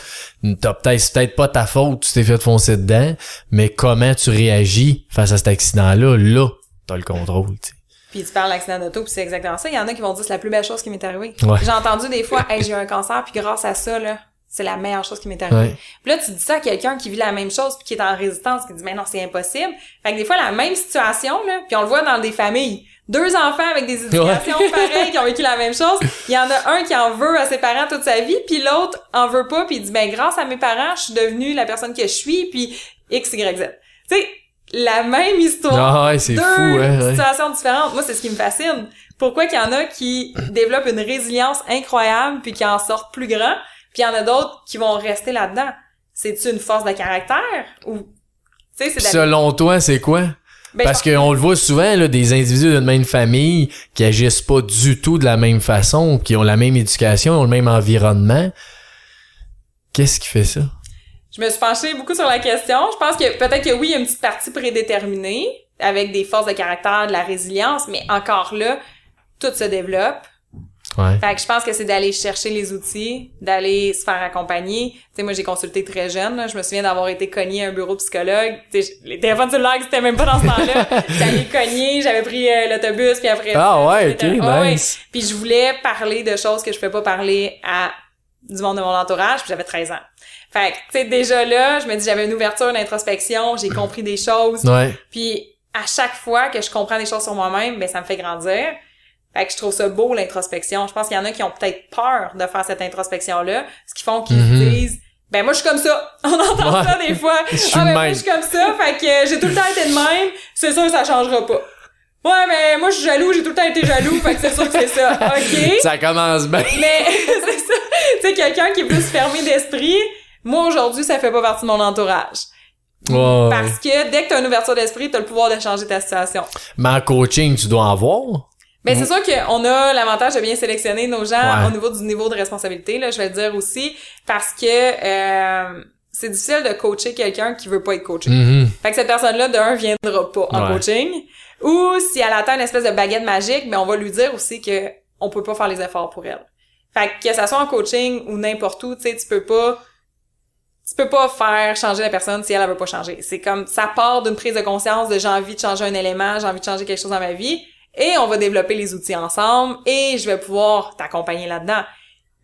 t'as peut-être c'est peut-être pas ta faute, tu t'es fait foncer dedans, mais comment tu réagis face à cet accident-là, là, t'as le contrôle. tu sais. Puis tu parles d'accident d'auto, puis c'est exactement ça. Il y en a qui vont dire c'est la plus belle chose qui m'est arrivée. Ouais. J'ai entendu des fois, hey, j'ai eu un cancer, puis grâce à ça, là, c'est la meilleure chose qui m'est arrivée. Ouais. Puis là, tu dis ça à quelqu'un qui vit la même chose, puis qui est en résistance, qui dit, mais non, c'est impossible. Fait que des fois, la même situation, là, puis on le voit dans des familles. Deux enfants avec des éducations pareilles qui ont vécu la même chose. Il y en a un qui en veut à ses parents toute sa vie, puis l'autre en veut pas, puis il dit, ben grâce à mes parents, je suis devenue la personne que je suis, puis X, Y, Z. Tu sais, la même histoire. Ah ouais, c'est deux fou, hein, ouais. situations différentes. Moi, c'est ce qui me fascine. Pourquoi qu'il y en a qui développent une résilience incroyable puis qui en sortent plus grand, puis il y en a d'autres qui vont rester là-dedans? C'est-tu une force de caractère ou tu sais, c'est selon toi, c'est quoi? Ben, Parce qu'on le voit souvent, là, des individus d'une même famille qui agissent pas du tout de la même façon, qui ont la même éducation, ont le même environnement. Qu'est-ce qui fait ça? Je me suis penchée beaucoup sur la question. Je pense que peut-être que oui, il y a une petite partie prédéterminée avec des forces de caractère, de la résilience, mais encore là, tout se développe. Ouais. Fait que je pense que c'est d'aller chercher les outils, d'aller se faire accompagner. Tu sais, moi, j'ai consulté très jeune. là. Je me souviens d'avoir été cognée à un bureau psychologue. Tu sais, les téléphones cellulaires, c'était même pas dans ce temps-là. J'allais cogner, j'avais pris euh, l'autobus, puis après... Ah ouais, ok, Ouais, ouais. nice. Puis je voulais parler de choses que je peux pas parler à du monde de mon entourage, puis j'avais 13 ans. Fait que, tu sais, déjà là, je me dis, j'avais une ouverture, une introspection, j'ai compris des choses. Ouais. Puis à chaque fois que je comprends des choses sur moi-même, ben ça me fait grandir. Fait que je trouve ça beau l'introspection. Je pense qu'il y en a qui ont peut-être peur de faire cette introspection-là, ce qui font qu'ils Mhm. se disent ben moi je suis comme ça. On entend Ouais. ça des fois. Je suis ah ben moi je suis comme ça, fait que j'ai tout le temps été de même, c'est sûr que ça changera pas. Ouais, mais moi je suis jaloux, j'ai tout le temps été jaloux, fait que c'est sûr que c'est ça. OK. Ça commence bien. Mais c'est ça. Tu sais quelqu'un qui est plus fermé d'esprit, moi aujourd'hui ça fait pas partie de mon entourage. Ouais. Parce que dès que tu as une ouverture d'esprit, tu as le pouvoir de changer ta situation. Mais en coaching, tu dois en voir. Ben, c'est sûr qu'on a l'avantage de bien sélectionner nos gens Ouais. au niveau du niveau de responsabilité, là, je vais le dire aussi, parce que euh, c'est difficile de coacher quelqu'un qui veut pas être coaché. Mhm. Fait que cette personne-là, d'un, viendra pas en Ouais. coaching. Ou si elle attend une espèce de baguette magique, ben on va lui dire aussi que on peut pas faire les efforts pour elle. Fait que que ça soit en coaching ou n'importe où, tu sais, tu peux pas tu peux pas faire changer la personne si elle, elle veut pas changer. C'est comme ça part d'une prise de conscience de j'ai envie de changer un élément, j'ai envie de changer quelque chose dans ma vie et on va développer les outils ensemble et je vais pouvoir t'accompagner là-dedans.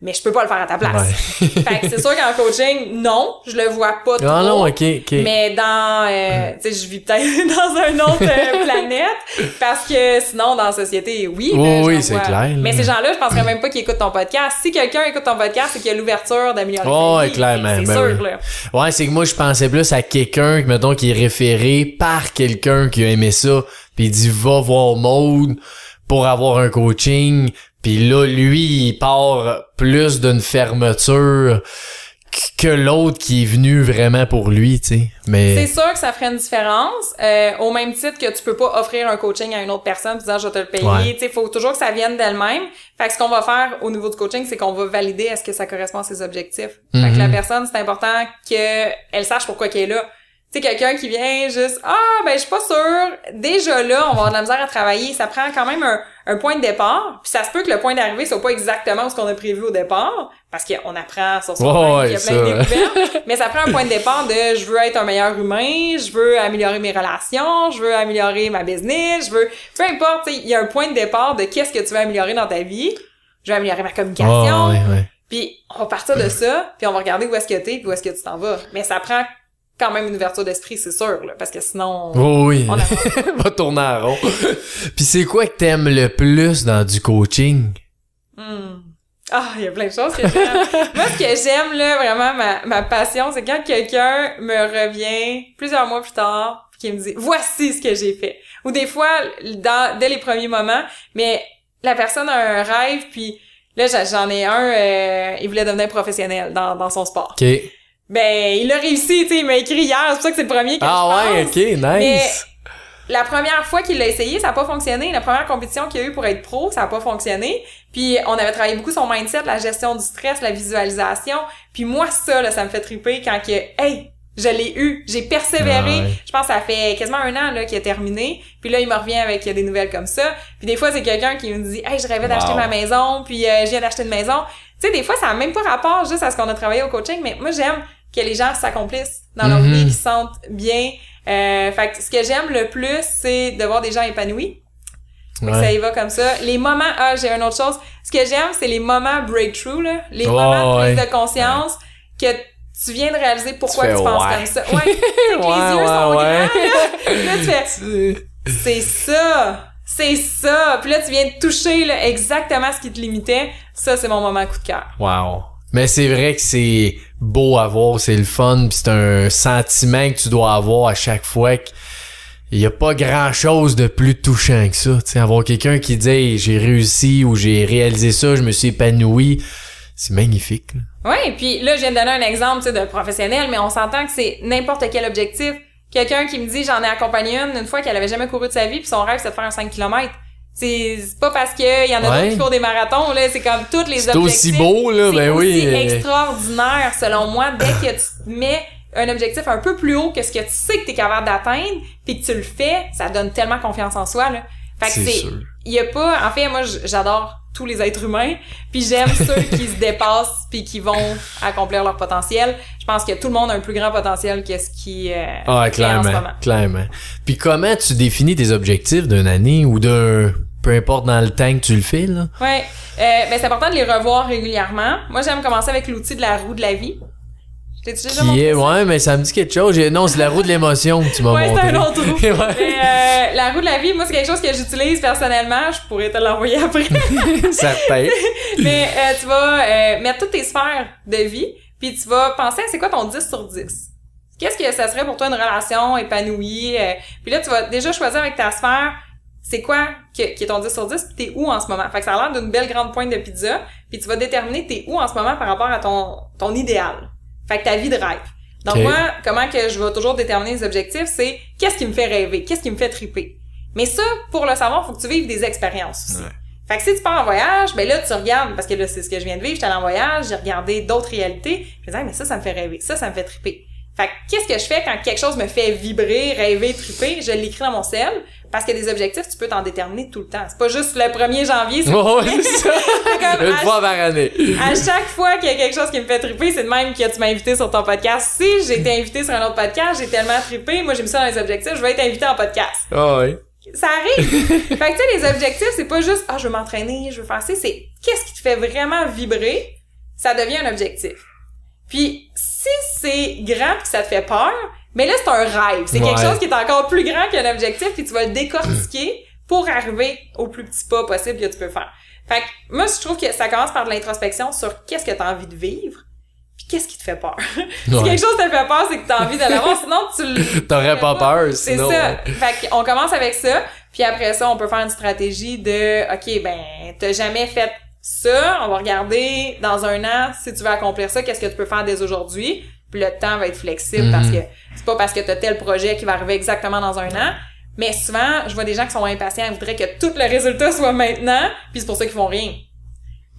Mais je peux pas le faire à ta place. Ouais. fait que c'est sûr qu'en coaching, non, je le vois pas trop. Ah non, ok, ok. Mais dans, euh, tu sais, je vis peut-être dans un autre euh, planète parce que sinon dans la société, oui. Oui, là, oui, j'en c'est clair, là. Mais ces gens-là, je penserais même pas qu'ils écoutent ton podcast. Si quelqu'un écoute ton podcast, c'est qu'il y a l'ouverture d'améliorer. Oh, vie. ouais, clairement, C'est ben sûr, oui. là. Ouais, c'est que moi, je pensais plus à quelqu'un, mettons, qui est référé par quelqu'un qui a aimé ça, puis il dit, va voir Maude pour avoir un coaching, puis là, lui, il part plus d'une fermeture que l'autre qui est venu vraiment pour lui, tu sais. C'est Mais, sûr que ça ferait une différence, euh, au même titre que tu peux pas offrir un coaching à une autre personne en disant je vais te le payer. Ouais. Tu sais, faut toujours que ça vienne d'elle-même. Fait que ce qu'on va faire au niveau du coaching, c'est qu'on va valider est-ce que ça correspond à ses objectifs. Fait Mhm. que la personne, c'est important qu'elle sache pourquoi qu'elle est là. Tu sais, quelqu'un qui vient juste ah ben je suis pas sûre. Déjà là, on va avoir de la misère à travailler. Ça prend quand même un, un point de départ. Puis ça se peut que le point d'arrivée soit pas exactement ce qu'on a prévu au départ, parce qu'on apprend sur son chemin, ouais, il y a plein ça. de découvertes. Mais ça prend un point de départ de je veux être un meilleur humain, je veux améliorer mes relations, je veux améliorer ma business, je veux peu importe, tu sais, il y a un point de départ de qu'est-ce que tu veux améliorer dans ta vie. Je veux améliorer ma communication. Oh, ouais, ouais. Puis on va partir de ça, puis on va regarder où est-ce que t'es, puis où est-ce que tu t'en vas. Mais ça prend quand même une ouverture d'esprit, c'est sûr, là, parce que sinon Oh, oui. on avance. va tourner en rond. puis c'est quoi que t'aimes le plus dans du coaching? Hmm. Ah, il y a plein de choses que j'aime. Moi, ce que j'aime, là, vraiment, ma, ma passion, c'est quand quelqu'un me revient plusieurs mois plus tard, qui me dit, voici ce que j'ai fait. Ou des fois, dans, dès les premiers moments, mais la personne a un rêve, puis là, j'en ai un, euh, il voulait devenir professionnel dans, dans son sport. Ok. Ben, il a réussi, tu sais, il m'a écrit hier, c'est pour ça que c'est le premier que Ah je ouais, pense. ok, nice. Mais la première fois qu'il l'a essayé, ça n'a pas fonctionné. La première compétition qu'il a eu pour être pro, ça n'a pas fonctionné. Puis on avait travaillé beaucoup son mindset, la gestion du stress, la visualisation. Puis moi, ça, là, ça me fait triper quand que, hey, je l'ai eu, j'ai persévéré. Ah ouais. Je pense que ça fait quasiment un an là qu'il a terminé. Puis là, il me revient avec des nouvelles comme ça. Puis des fois, c'est quelqu'un qui me dit, hey, je rêvais d'acheter Wow. ma maison, puis euh, je viens d'acheter une maison. Tu sais, des fois, ça n'a même pas rapport juste à ce qu'on a travaillé au coaching, mais moi, j'aime que les gens s'accomplissent dans leur Mhm. vie, qu'ils se sentent bien. Euh, fait que ce que j'aime le plus, c'est de voir des gens épanouis. Fait que Ouais. ça y va comme ça. Les moments, ah, j'ai une autre chose. Ce que j'aime, c'est les moments breakthrough, là. Les Oh, moments de prise ouais. de conscience que tu viens de réaliser pourquoi Tu tu, penses ouais. comme ça. Ouais. Que Ouais, les yeux ouais, sont ouais. grands, là. Là, tu fais, c'est ça. C'est ça. Puis là, tu viens de toucher, là, exactement ce qui te limitait. Ça, c'est mon moment coup de cœur. Wow. Mais c'est vrai que c'est beau à voir, c'est le fun, pis c'est un sentiment que tu dois avoir à chaque fois que il y a pas grand chose de plus touchant que ça. Tu sais, avoir quelqu'un qui dit j'ai réussi ou j'ai réalisé ça, je me suis épanoui, c'est magnifique. là. Oui, puis là, je viens de donner un exemple de professionnel, mais on s'entend que c'est n'importe quel objectif. Quelqu'un qui me dit j'en ai accompagné une une fois qu'elle avait jamais couru de sa vie, puis son rêve c'est de faire un 5 km. C'est c'est pas parce qu'il y en a Ouais. d'autres qui courent des marathons, là, c'est comme toutes les C'est objectifs. aussi beau, là, c'est ben oui. aussi euh, extraordinaire, selon moi, dès que tu mets un objectif un peu plus haut que ce que tu sais que tu es capable d'atteindre, puis que tu le fais, ça donne tellement confiance en soi, là. Fait que C'est c'est... Il y a pas... En fait, moi, j'adore tous les êtres humains, puis j'aime ceux qui se dépassent puis qui vont accomplir leur potentiel. Je pense que tout le monde a un plus grand potentiel que ce qui euh, Ah, fait en ce clairement, moment. clairement. Puis comment tu définis tes objectifs d'une année ou d'un... Peu importe dans le temps que tu le fais, là. Ouais, euh, ben c'est important de les revoir régulièrement. Moi, j'aime commencer avec l'outil de la roue de la vie. T'ai déjà Qui est, ouais, mais ça me dit quelque chose. Non, c'est la roue de l'émotion que tu m'as Ouais, montré. c'est un autre roue. Ouais. Mais, euh, la roue de la vie, moi, c'est quelque chose que j'utilise personnellement. Je pourrais te l'envoyer après. Certain. Mais euh, tu vas euh, mettre toutes tes sphères de vie, puis tu vas penser à c'est quoi ton 10 sur 10. Qu'est-ce que ça serait pour toi une relation épanouie? euh, puis là, tu vas déjà choisir avec ta sphère c'est quoi que- qui est ton 10 sur 10, puis t'es où en ce moment? Fait que ça a l'air d'une belle grande pointe de pizza, puis tu vas déterminer t'es où en ce moment par rapport à ton, ton idéal. Fait que ta vie de rêve. Donc moi, comment que je vais toujours déterminer les objectifs, c'est qu'est-ce qui me fait rêver, qu'est-ce qui me fait triper. Mais ça, pour le savoir, faut que tu vives des expériences aussi. Ouais. Fait que si tu pars en voyage, ben là, tu regardes, parce que là, c'est ce que je viens de vivre, j'étais allée en voyage, j'ai regardé d'autres réalités, je me disais, Ah, mais ça, ça me fait rêver, ça, ça me fait triper. Fait que qu'est-ce que je fais quand quelque chose me fait vibrer, rêver, triper? Je l'écris dans mon sel, parce que des objectifs, tu peux t'en déterminer tout le temps. C'est pas juste le 1er janvier, c'est c'est ça. comme Une à fois par année. à chaque fois qu'il y a quelque chose qui me fait triper, c'est de même que tu m'as invité sur ton podcast. Si j'ai été invité sur un autre podcast, j'ai tellement trippé, moi j'ai mis ça dans les objectifs, je vais être invité en podcast. Ah ouais. Ça arrive. fait que tu sais, les objectifs, c'est pas juste ah je veux m'entraîner, je veux faire ça, c'est qu'est-ce qui te fait vraiment vibrer, ça devient un objectif. Puis si c'est grand pis ça te fait peur, mais là c'est un rêve, c'est quelque chose qui est encore plus grand qu'un objectif puis tu vas le décortiquer pour arriver au plus petit pas possible que tu peux faire. Fait que moi je trouve que ça commence par de l'introspection sur qu'est-ce que tu as envie de vivre puis qu'est-ce qui te fait peur. si quelque chose te fait peur, c'est que tu as envie de l'avoir, sinon tu T'aurais pas peur, c'est sinon. ça. Fait qu'on commence avec ça, puis après ça, on peut faire une stratégie de OK, ben t'as jamais fait ça, on va regarder dans un an si tu veux accomplir ça, qu'est-ce que tu peux faire dès aujourd'hui. Puis le temps va être flexible Mhm. parce que c'est pas parce que t'as tel projet qui va arriver exactement dans un an. Mais souvent, je vois des gens qui sont impatients, ils voudraient que tout le résultat soit maintenant, puis c'est pour ça qu'ils font rien.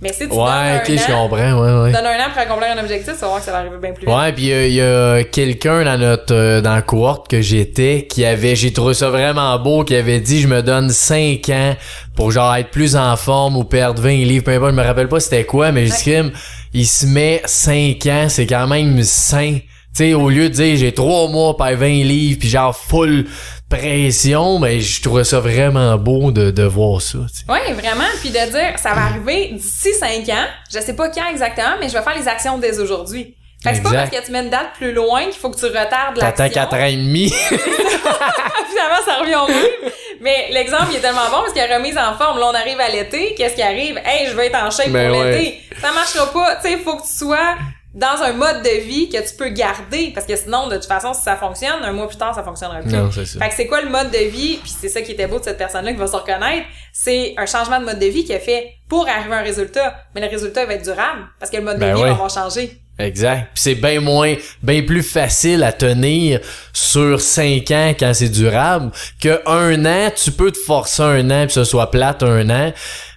Mais si tu Ouais, ok, je comprends, ouais, ouais. donnes un an pour accomplir un objectif, tu vas voir que ça va arriver bien plus vite. Ouais, puis il y a- il y a, quelqu'un dans notre euh, dans la cohorte que j'étais qui avait j'ai trouvé ça vraiment beau qui avait dit je me donne 5 ans pour genre être plus en forme ou perdre 20 livres, peu importe, je me rappelle pas c'était quoi, mais je dis crime, il se met 5 ans, c'est quand même sain. Tu sais, au lieu de dire j'ai 3 mois par 20 livres puis genre full pression, mais je trouvais ça vraiment beau de, de voir ça. Oui, vraiment. Puis de dire, ça va arriver d'ici cinq ans. Je sais pas quand exactement, mais je vais faire les actions dès aujourd'hui. Fait que c'est pas parce que tu mets une date plus loin qu'il faut que tu retardes T'attends l'action. 4 ans et demi. Finalement, ça revient au même. Mais l'exemple, il est tellement bon parce qu'il y a remise en forme. Là, on arrive à l'été. Qu'est-ce qui arrive? Hey, je veux être en shape Ben pour ouais. l'été. Ça marchera pas. Tu sais, il faut que tu sois dans un mode de vie que tu peux garder. Parce que sinon, de toute façon, si ça fonctionne, un mois plus tard, ça fonctionnera plus. Non, c'est ça. Fait que c'est quoi le mode de vie? Puis c'est ça qui était beau de cette personne-là qui va se reconnaître. C'est un changement de mode de vie qui a fait pour arriver à un résultat. Mais le résultat, il va être durable. Parce que le mode Ben de vie ouais. va changé. Exact. Puis c'est bien moins, bien plus facile à tenir sur cinq ans quand c'est durable que un an. Tu peux te forcer un an puis ce soit plate un an,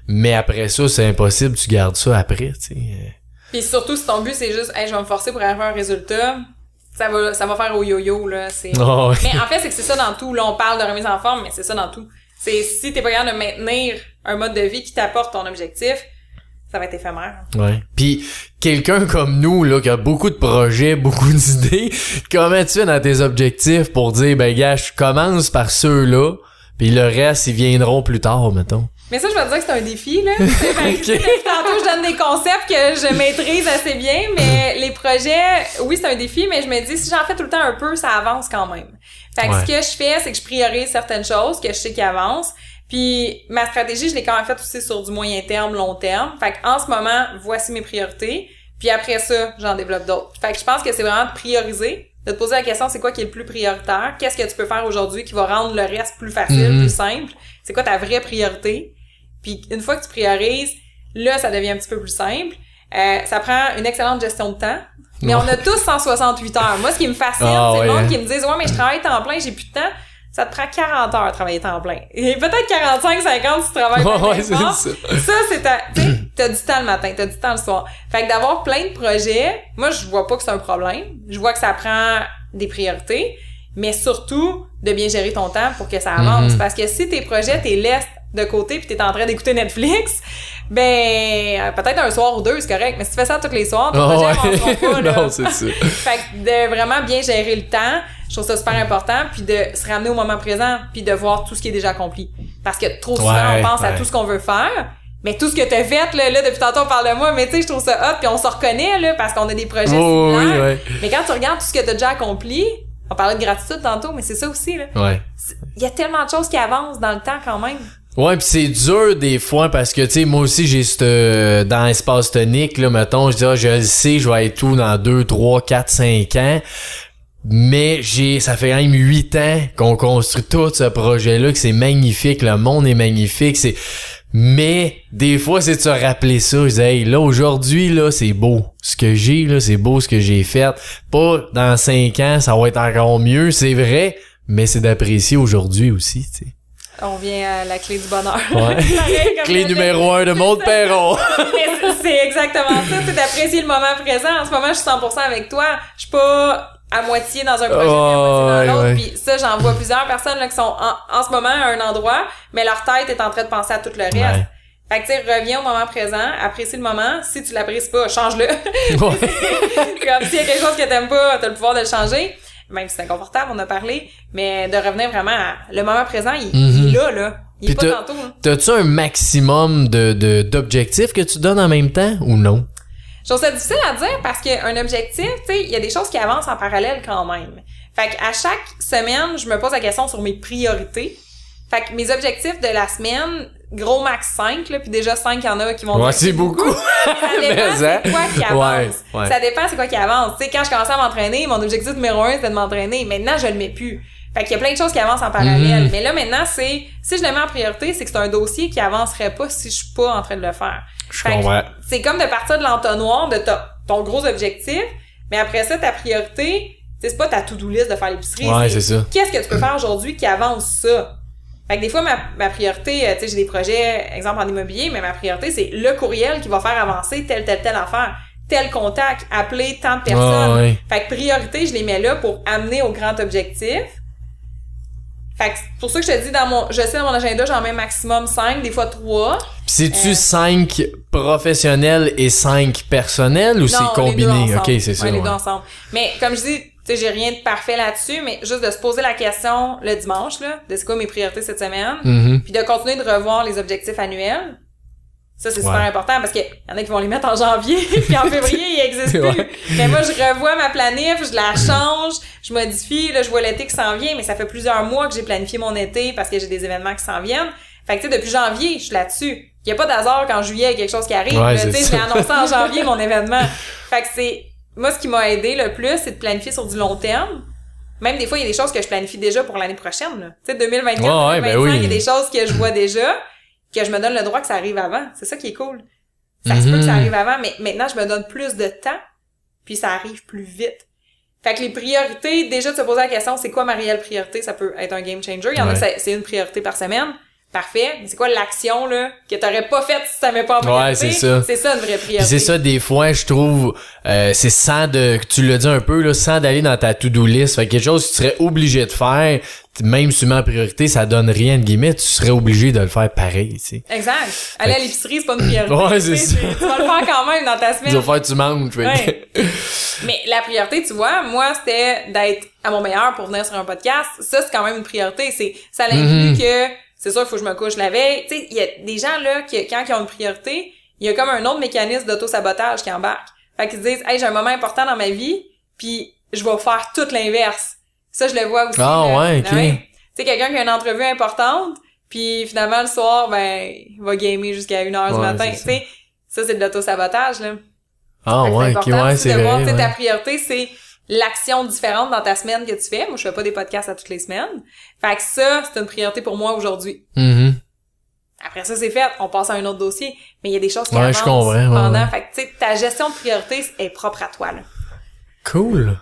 mais après ça c'est impossible. Tu gardes ça après. Tu sais. Puis surtout, si ton but, c'est juste, hey, je vais me forcer pour arriver à un résultat, ça va, ça va faire au yo-yo, là. C'est... Oh. Mais en fait, c'est que c'est ça dans tout. Là, on parle de remise en forme, mais c'est ça dans tout. C'est si t'es pas capable de maintenir un mode de vie qui t'apporte ton objectif, ça va être éphémère. Ouais. Puis quelqu'un comme nous là qui a beaucoup de projets, beaucoup d'idées, comment tu fais dans tes objectifs pour dire ben gars, je commence par ceux-là, puis le reste ils viendront plus tard mettons? Mais ça, je vais te dire que c'est un défi, là. Depuis Tantôt, je donne des concepts que je maîtrise assez bien, mais les projets, oui, c'est un défi, mais je me dis, si j'en fais tout le temps un peu, ça avance quand même. Fait que Ouais. ce que je fais, c'est que je priorise certaines choses que je sais qui avancent. Puis ma stratégie, je l'ai quand même faite aussi sur du moyen terme, long terme. Fait en ce moment, voici mes priorités. Puis après ça, j'en développe d'autres. Fait que je pense que c'est vraiment de prioriser, de te poser la question, c'est quoi qui est le plus prioritaire? Qu'est-ce que tu peux faire aujourd'hui qui va rendre le reste plus facile, Mhm. plus simple? C'est quoi ta vraie priorité? Puis une fois que tu priorises, là, ça devient un petit peu plus simple. Euh, ça prend une excellente gestion de temps. Mais on a tous 168 heures. Moi, ce qui me fascine, Ah, c'est ouais, le monde hein. qui me disent, ouais, mais je travaille temps plein, j'ai plus de temps. Ça te prend 40 heures de travailler temps plein. Et peut-être 45, 50 si tu travailles Ouais, pas ouais, ça. Ça, c'est ta, t'as du temps le matin, t'as du temps le soir. Fait que d'avoir plein de projets, moi, je vois pas que c'est un problème. Je vois que ça prend des priorités, mais surtout de bien gérer ton temps pour que ça avance. Mhm. Parce que si tes projets, t'es laisses de côté puis t'es en train d'écouter Netflix, ben, euh, peut-être un soir ou deux, c'est correct. Mais si tu fais ça tous les soirs, tes Ah projets ouais. avanceront pas, là. non, c'est ça. Fait que de vraiment bien gérer le temps, je trouve ça super important, puis de se ramener au moment présent, puis de voir tout ce qui est déjà accompli. Parce que trop souvent, Ouais, on pense à tout ce qu'on veut faire, mais tout ce que t'as fait, là, là, depuis tantôt, on parle de moi, mais tu sais, je trouve ça hot, puis on se reconnaît, là, parce qu'on a des projets Oh, oui, similaires. ouais. Mais quand tu regardes tout ce que t'as déjà accompli, on parlait de gratitude tantôt, mais c'est ça aussi, là. Il y a tellement de choses qui avancent dans le temps quand même. Ouais, pis c'est dur des fois parce que tu sais moi aussi j'ai euh, dans l'espace tonique là mettons, je dis ah, je le sais, je vais être tout dans 2 3 4 5 ans. Mais j'ai ça fait quand même 8 ans qu'on construit tout ce projet là que c'est magnifique, le monde est magnifique, c'est mais des fois c'est de se rappeler ça, je hey, là aujourd'hui là, c'est beau. Ce que j'ai là, c'est beau ce que j'ai fait. Pas dans 5 ans, ça va être encore mieux, c'est vrai, mais c'est d'apprécier aujourd'hui aussi, tu sais. On vient à la clé du bonheur. Ouais. Clé numéro un de Maud Perron. C'est- exactement ça, c'est d'apprécier le moment présent. En ce moment, je suis 100% avec toi. Je suis pas à moitié dans un projet, puis à Oh, moitié dans l'autre. ouais. Puis ça, j'en vois plusieurs personnes là, qui sont en, en ce moment à un endroit, mais leur tête est en train de penser à tout le reste. Ouais. Fait que tu sais, reviens au moment présent, apprécie le moment. Si tu l'apprécies pas, change-le. Ouais. Comme s'il y a quelque chose que t'aimes pas, t'as le pouvoir de le changer. Même si c'est inconfortable, on a parlé. Mais de revenir vraiment à le moment présent, il, il est là, là. Il est Puis pas tantôt. là. T'as-tu un maximum de, de, d'objectifs que tu donnes en même temps ou non? Je trouve ça difficile à dire parce qu'un objectif, tu sais, il y a des choses qui avancent en parallèle quand même. Fait qu'à chaque semaine, je me pose la question sur mes priorités. Fait que mes objectifs de la semaine, gros max 5, là, puis déjà 5, il y en a qui vont Ouais, c'est beaucoup. Ça dépend hein? c'est quoi qui avance. Ouais, ouais. Ça dépend c'est quoi qui avance. Tu sais, quand je commençais à m'entraîner, mon objectif numéro un, c'était de m'entraîner. Maintenant, je le mets plus. Fait qu'il y a plein de choses qui avancent en parallèle. Mhm. Mais là, maintenant, c'est, si je le mets en priorité, c'est que c'est un dossier qui avancerait pas si je suis pas en train de le faire. Je comprends. C'est comme de partir de l'entonnoir de ta- ton gros objectif, mais après ça, ta priorité, c'est pas ta to-do list de faire l'épicerie. Ouais, c'est ça. Qu'est-ce que tu peux faire aujourd'hui qui avance ça? Fait que des fois, ma, ma priorité, euh, tu sais, j'ai des projets, exemple en immobilier, mais ma priorité, c'est le courriel qui va faire avancer telle, telle, telle affaire. Tel contact, appeler tant de personnes. Fait que priorité, je les mets là pour amener au grand objectif. Fait que pour ça que je te dis, dans mon, je sais dans mon agenda, j'en mets maximum 5, des fois 3. Pis c'est-tu Euh. 5 professionnels et 5 personnels ou c'est les combiné? Ok, c'est ça. Ouais, les ouais. deux ensemble. Mais comme je dis, tu sais, j'ai rien de parfait là-dessus, mais juste de se poser la question le dimanche, là, de c'est quoi mes priorités cette semaine, Mhm. puis de continuer de revoir les objectifs annuels. Ça, c'est super important parce que y en a qui vont les mettre en janvier, puis en février, ils existent plus. Ouais. Mais moi, je revois ma planif, je la change, je modifie, là, je vois l'été qui s'en vient, mais ça fait plusieurs mois que j'ai planifié mon été parce que j'ai des événements qui s'en viennent. Fait que, tu sais, depuis janvier, je suis là-dessus. Il y a pas d'hasard qu'en juillet, il y a quelque chose qui arrive. Ouais, tu sais, je l'ai annoncé en janvier, mon événement. Fait que c'est, moi, ce qui m'a aidé le plus, c'est de planifier sur du long terme. Même des fois, il y a des choses que je planifie déjà pour l'année prochaine, là. Tu sais, 2024, Ouais, ouais, 2025, ben oui. il y a des choses que je vois déjà, que je me donne le droit que ça arrive avant. C'est ça qui est cool. Ça se peut que ça Mhm. arrive avant, mais maintenant, je me donne plus de temps, puis ça arrive plus vite. Fait que les priorités, déjà de se poser la question, c'est quoi ma réelle priorité? Ça peut être un game changer. Il y en a, Ouais. c'est une priorité par semaine. Parfait. Mais c'est quoi l'action, là, que t'aurais pas faite si ça met pas en priorité? Ouais, c'est ça. C'est ça, une vraie priorité. c'est ça, des fois, je trouve, euh, c'est sans de, tu l'as dit un peu, là, sans d'aller dans ta to-do list. Fait que quelque chose que tu serais obligé de faire, même si tu mets en priorité, ça donne rien de guillemets, tu serais obligé de le faire pareil, tu sais. Exact. Aller à l'épicerie, c'est pas une priorité. Ouais, c'est Tu ça. Tu vas le faire quand même dans ta Tu semaine. vas faire, tu manges. fait Ouais. Mais la priorité, tu vois, moi, c'était d'être à mon meilleur pour venir sur un podcast. Ça, c'est quand même une priorité. C'est, ça inclut Mhm. que c'est sûr faut que je me couche la veille. Tu sais, il y a des gens, là, qui, quand ils ont une priorité, il y a comme un autre mécanisme d'auto-sabotage qui embarque. Fait qu'ils se disent, hey, j'ai un moment important dans ma vie, puis je vais faire tout l'inverse. Ça, je le vois aussi. Ah, là. ouais, ok. Tu sais, quelqu'un qui a une entrevue importante, puis finalement, le soir, ben, il va gamer jusqu'à 1 heure du Ouais, matin. Tu sais, ça, c'est de l'auto-sabotage, là. Ah ouais, ok, ouais, c'est de voir, vrai. tu sais, ta ouais. priorité, c'est l'action différente dans ta semaine que tu fais. Moi, je fais pas des podcasts à toutes les semaines. Fait que ça, c'est une priorité pour moi aujourd'hui. Mhm. Après ça, c'est fait, on passe à un autre dossier. Mais il y a des choses qui Ouais, avancent je comprends, ouais, pendant. ouais. Fait que, tu sais, ta gestion de priorité est propre à toi, là. Cool.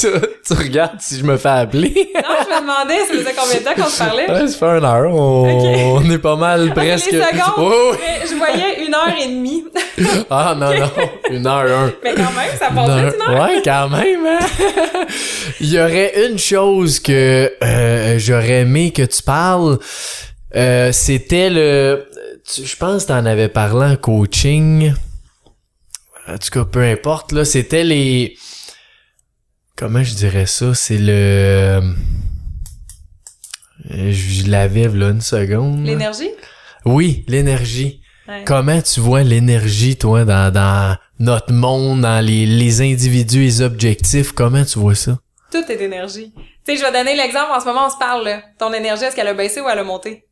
Tu, tu regardes si je me fais appeler. Non, je me demandais, ça faisait combien de temps qu'on se parlait? Ouais, ça fait une heure. On, on est pas mal presque. Les secondes, mais je voyais une heure et demie. Ah non, non. Une heure, un. mais quand même, ça passe vite, une heure. Ouais, quand même. hein. Il y aurait une chose que euh, j'aurais aimé que tu parles. Euh, C'était le... tu- Je pense que t'en avais parlé en coaching. En tout cas, peu importe. là C'était les... Comment je dirais ça? C'est le... euh, Je l'avais là une seconde. L'énergie? Oui, l'énergie. Ouais. Comment tu vois l'énergie, toi, dans, dans notre monde, dans les, les individus, les objectifs? Comment tu vois ça? Tout est énergie. Tu sais, je vais donner l'exemple, en ce moment, on se parle, là. Ton énergie, est-ce qu'elle a baissé ou elle a monté?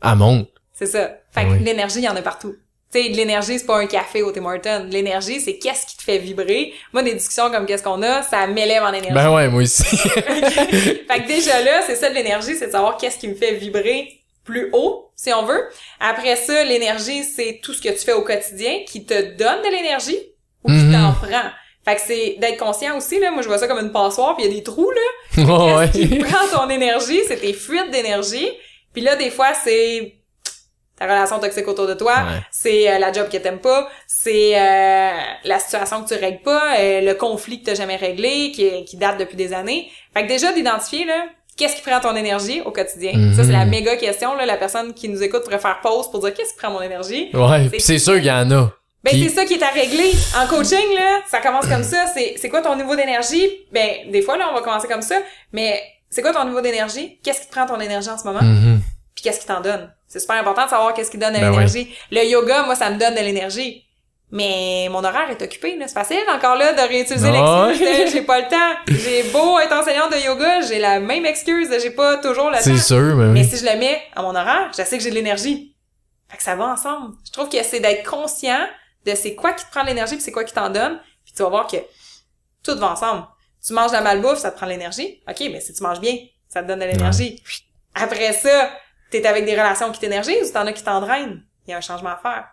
À monte. C'est ça. Fait que Oui. l'énergie, il y en a partout. Tu sais, de l'énergie, c'est pas un café au Tim Hortons. L'énergie, c'est qu'est-ce qui te fait vibrer. Moi, des discussions comme qu'est-ce qu'on a, ça m'élève en énergie. Ben ouais, moi aussi. fait que déjà là, c'est ça de l'énergie, c'est de savoir qu'est-ce qui me fait vibrer plus haut, si on veut. Après ça, l'énergie, c'est tout ce que tu fais au quotidien qui te donne de l'énergie ou qui Mhm. t'en prend. Fait que c'est d'être conscient aussi, là. Moi, je vois ça comme une passoire, puis il y a des trous, là. ouais. Qu'est-ce qui prend ton énergie? C'est tes fuites d'énergie. Puis là, des fois, c'est ta relation toxique autour de toi, Ouais. c'est euh, la job que t'aimes pas, c'est euh, la situation que tu règles pas, euh, le conflit que t'as jamais réglé, qui, qui date depuis des années. Fait que déjà d'identifier là, qu'est-ce qui prend ton énergie au quotidien? Mhm. Ça c'est la méga question là, la personne qui nous écoute pourrait faire pause pour dire qu'est-ce qui prend mon énergie? Ouais, pis c'est sûr qu'il y en a. Ben c'est ça qui est à régler. En coaching là, ça commence comme ça, c'est c'est quoi ton niveau d'énergie? Ben des fois là, on va commencer comme ça, mais c'est quoi ton niveau d'énergie? Qu'est-ce qui prend ton énergie en ce moment? Mhm. Puis qu'est-ce qui t'en donne. C'est super important de savoir qu'est-ce qui donne de Ben l'énergie. Le yoga, moi, ça me donne de l'énergie. Mais mon horaire est occupé. C'est facile encore là de réutiliser Ouais. l'excuse j'ai pas le temps. J'ai beau être enseignante de yoga, j'ai la même excuse j'ai pas toujours le C'est temps. sûr, mais Mais oui. si je le mets à mon horaire, je sais que j'ai de l'énergie. Fait que ça va ensemble. Je trouve que c'est d'être conscient de c'est quoi qui te prend de l'énergie puis c'est quoi qui t'en donne. Puis tu vas voir que tout va ensemble. Tu manges de la malbouffe, ça te prend de l'énergie. OK, mais si tu manges bien, ça te donne de l'énergie. Après ça, t'es avec des relations qui t'énergisent ou t'en as qui t'en drainent. Il y a un changement à faire.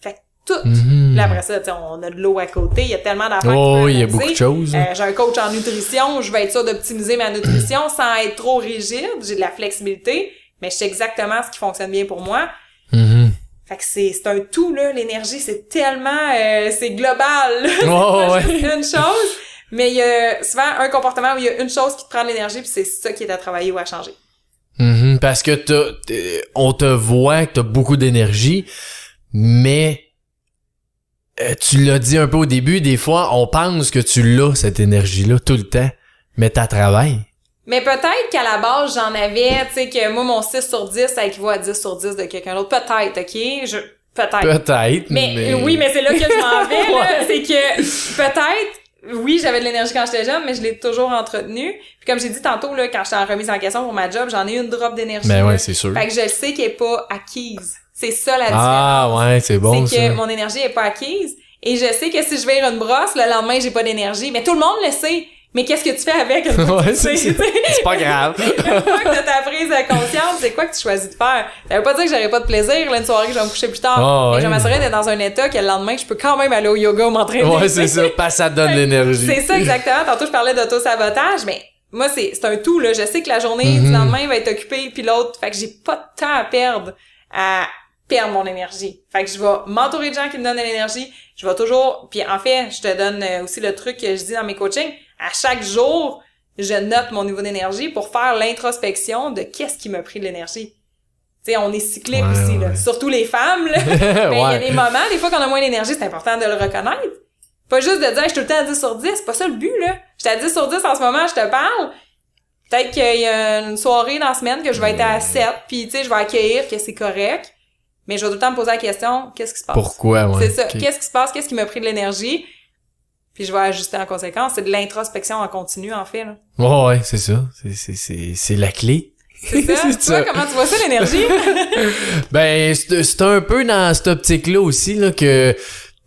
Fait que tout. Mhm. Là, après ça, on a de l'eau à côté. Il y a tellement d'affaires. Oh, il y a beaucoup de choses. Euh, j'ai un coach en nutrition, je vais être sûre d'optimiser ma nutrition sans être trop rigide. J'ai de la flexibilité, mais je sais exactement ce qui fonctionne bien pour moi. Mhm. Fait que c'est c'est un tout là, l'énergie c'est tellement euh, c'est global. C'est Oh, pas ouais. une chose, mais il y a souvent un comportement où il y a une chose qui te prend de l'énergie puis c'est ça qui est à travailler ou à changer. Mhm, Parce que t'as- on te voit que t'as beaucoup d'énergie, mais euh, tu l'as dit un peu au début, des fois, on pense que tu l'as, cette énergie-là, tout le temps, mais t'as travail. Mais peut-être qu'à la base, j'en avais, tu sais, que moi, mon 6 sur 10, ça équivaut à 10 sur 10 de quelqu'un d'autre. Peut-être, OK? Je, peut-être. Peut-être, Mais, mais... oui, mais c'est là que je m'en vais, là. Ouais. C'est que peut-être, oui, j'avais de l'énergie quand j'étais jeune, mais je l'ai toujours entretenue. Puis comme j'ai dit tantôt, là, quand j'étais en remise en question pour ma job, j'en ai eu une drop d'énergie. Ben là. ouais, c'est sûr. Fait que je sais qu'elle est pas acquise. C'est ça la différence. Ah, ouais, c'est bon, c'est que ça. mon énergie est pas acquise. Et je sais que si je vire une brosse, le lendemain, j'ai pas d'énergie. Mais tout le monde le sait. Mais qu'est-ce que tu fais avec? Ouais, c'est pas grave. Une fois que t'as ta prise de conscience, c'est quoi que tu choisis de faire? Ça veut pas dire que j'aurais pas de plaisir, là, une soirée que je vais me coucher plus tard. Ah, mais ouais. je m'assurerais d'être dans un état que le lendemain, je peux quand même aller au yoga ou m'entraîner. ouais, c'est ça. Pas ça donne l'énergie. C'est ça, exactement. Tantôt, je parlais d'auto-sabotage, mais moi, c'est, c'est un tout, là. Je sais que la journée Mhm. du lendemain va être occupée, puis l'autre, fait que j'ai pas de temps à perdre à perdre mon énergie. Fait que je vais m'entourer de gens qui me donnent de l'énergie. Je vais toujours... Puis en fait, je te donne euh, aussi le truc que je dis dans mes coachings. À chaque jour, je note mon niveau d'énergie pour faire l'introspection de qu'est-ce qui m'a pris de l'énergie. Tu sais, on est cyclique Ouais, aussi, là. Surtout les femmes, là. Mais il y a des moments, des fois qu'on a moins d'énergie, c'est important de le reconnaître. Pas juste de dire, je suis tout le temps à 10 sur 10. C'est pas ça le but, là. J'étais à 10 sur 10 en ce moment, je te parle. Peut-être qu'il y a une soirée dans la semaine que je vais être à 7, puis tu sais, je vais accueillir que c'est correct. Mais je vais tout le temps me poser la question, qu'est-ce qui se passe? Pourquoi, ouais. C'est ça. Qu'est-ce qui se passe? Qu'est-ce qui m'a pris de l'énergie? Puis je vais ajuster en conséquence. C'est de l'introspection en continu, en fait, là. Ouais, ouais, c'est ça. C'est- C'est, c'est, c'est la clé. C'est ça? Toi, ça. comment tu vois ça, l'énergie? Ben, c'est c'est un peu dans cette optique-là aussi, là, que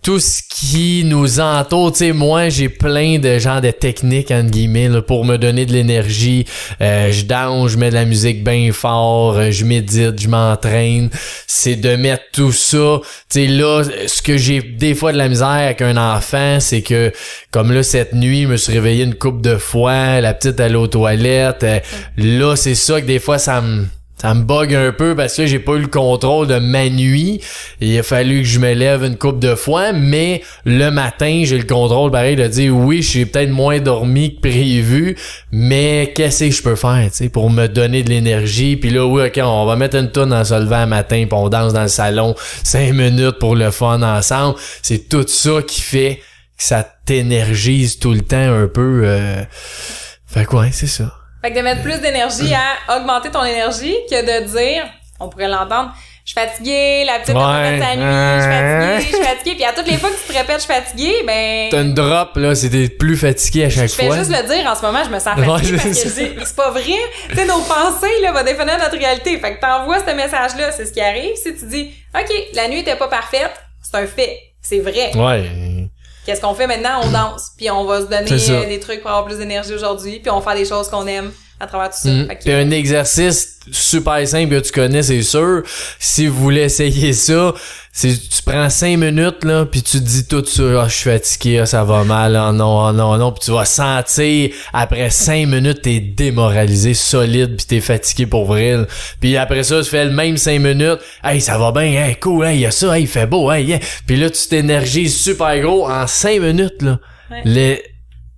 tout ce qui nous entoure, tu sais, moi, j'ai plein de genres de techniques, entre guillemets, pour me donner de l'énergie. Euh, je danse, je mets de la musique bien fort, euh, je médite, je m'entraîne. C'est de mettre tout ça. Tu sais, là, ce que j'ai des fois de la misère avec un enfant, c'est que, comme là, cette nuit, je me suis réveillé une coupe de fois, la petite allait aux toilettes. Euh, là, c'est ça que des fois, ça me ça me bug un peu parce que j'ai pas eu le contrôle de ma nuit. Il a fallu que je me lève une coupe de fois, mais le matin, j'ai le contrôle pareil de dire oui, suis peut-être moins dormi que prévu, mais qu'est-ce que je peux faire, tu pour me donner de l'énergie? Puis là, oui, ok, on va mettre une tonne en se levant matin, puis on danse dans le salon cinq minutes pour le fun ensemble. C'est tout ça qui fait que ça t'énergise tout le temps un peu. Euh... Fait quoi, c'est ça. Fait que de mettre plus d'énergie à augmenter ton énergie que de dire, on pourrait l'entendre, je suis fatiguée, la petite ouais. sa nuit, je suis fatiguée, je suis fatiguée. Puis à toutes les fois que tu te répètes je suis fatiguée, ben. T'as une drop, là, c'était plus fatigué à chaque fois. Je fais juste le dire en ce moment, je me sens fatiguée parce que c'est pas vrai. Tu sais, nos pensées, là, vont définir notre réalité. Fait que t'envoies ce message-là, c'est ce qui arrive. Si tu dis, OK, la nuit était pas parfaite, c'est un fait. C'est vrai. Ouais. Qu'est-ce qu'on fait maintenant? On danse, puis on va se donner euh, des trucs pour avoir plus d'énergie aujourd'hui, puis on va faire des choses qu'on aime à travers tout ça. Mm. Puis un exercice super simple que tu connais, c'est sûr. Si vous voulez essayer ça, c'est tu prends cinq minutes là, puis tu te dis tout ça, ah, je suis fatigué, ah, ça va mal, oh non, oh non, non, puis tu vas sentir après cinq minutes t'es démoralisé, solide, puis t'es fatigué pour vrai. Puis après ça, tu fais le même cinq minutes, hey ça va bien, hey cool, hey y a ça, hey il fait beau, hey, yeah. puis là tu t'énergises super gros en cinq minutes là, les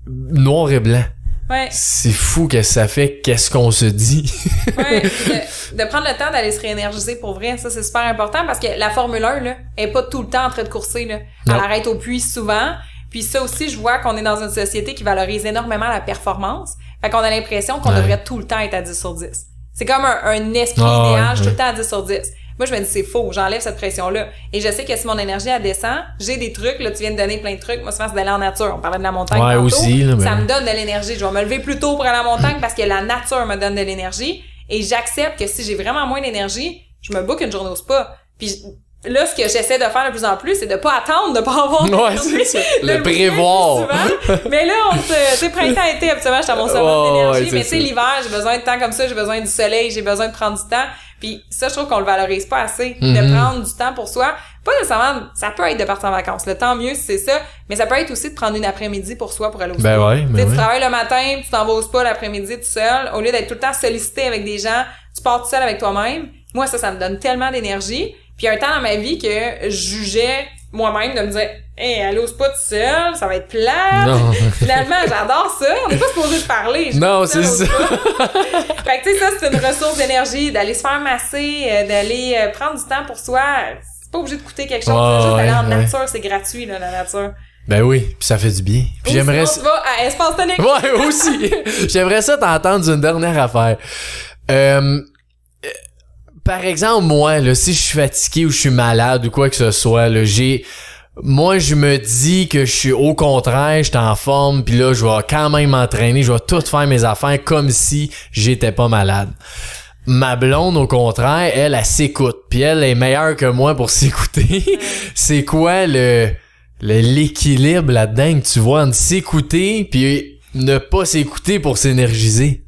noir et blanc. Ouais. C'est fou que ça fait qu'est-ce qu'on se dit. ouais, de, prendre le temps d'aller se réénergiser pour vrai, ça c'est super important parce que la Formule 1 là, est pas tout le temps en train de courser là. Elle arrête au puits souvent. Puis ça aussi, je vois qu'on est dans une société qui valorise énormément la performance. Fait qu'on a l'impression qu'on devrait tout le temps être à 10 sur 10. C'est comme un, esprit ah, idéal, tout le temps à 10 sur 10. Moi, je me dis, c'est faux. J'enlève cette pression-là. Et je sais que si mon énergie, elle descend, j'ai des trucs. Là, tu viens de donner plein de trucs. Moi, souvent, c'est d'aller en nature. On parlait de la montagne. Ouais, aussi. Ça me donne de l'énergie. Je vais me lever plus tôt pour aller à la montagne parce que la nature me donne de l'énergie. Et j'accepte que si j'ai vraiment moins d'énergie, je me book une journée au spa. Puis là, ce que j'essaie de faire de plus en plus, c'est de pas attendre de pas avoir ouais, c'est ça. Le, prévoir. mais là, on tu sais, printemps-été, absolument, je à mon sommet d'énergie. mais tu sais, l'hiver, j'ai besoin de temps comme ça, j'ai besoin du soleil, j'ai besoin de prendre du temps. Puis ça, je trouve qu'on le valorise pas assez, de mhm. prendre du temps pour soi. Pas nécessairement, ça peut être de partir en vacances. Le temps mieux, c'est ça. Mais ça peut être aussi de prendre une après-midi pour soi pour aller au ben. Ouais, ben Tu travailles le matin, tu t'en vas au spa l'après-midi tout seul. Au lieu d'être tout le temps sollicité avec des gens, tu pars tout seul avec toi-même. Moi, ça, ça me donne tellement d'énergie. Puis un temps dans ma vie que je jugeais moi-même de me dire Hey, elle ose pas tout seul, ça va être plat. Finalement, j'adore ça. On n'est pas supposé de parler. Non, c'est ça. fait que tu sais, ça, c'est une ressource d'énergie, d'aller se faire masser, euh, d'aller euh, prendre du temps pour soi. C'est pas obligé de coûter quelque chose. Oh, juste aller en nature, c'est gratuit, là, la nature. Ben oui, puis ça fait du bien. Puis j'aimerais ça. à Espace Tonique. Ouais, aussi. j'aimerais ça t'entendre une dernière affaire. Euh, par exemple, moi, là, si je suis fatigué ou je suis malade ou quoi que ce soit, là, j'ai moi je me dis que je suis au contraire, je suis en forme, puis là je vais quand même m'entraîner, je vais tout faire mes affaires comme si j'étais pas malade. Ma blonde au contraire, elle, elle, s'écoute, puis elle est meilleure que moi pour s'écouter. C'est quoi le l'équilibre là-dedans tu vois entre s'écouter puis ne pas s'écouter pour s'énergiser?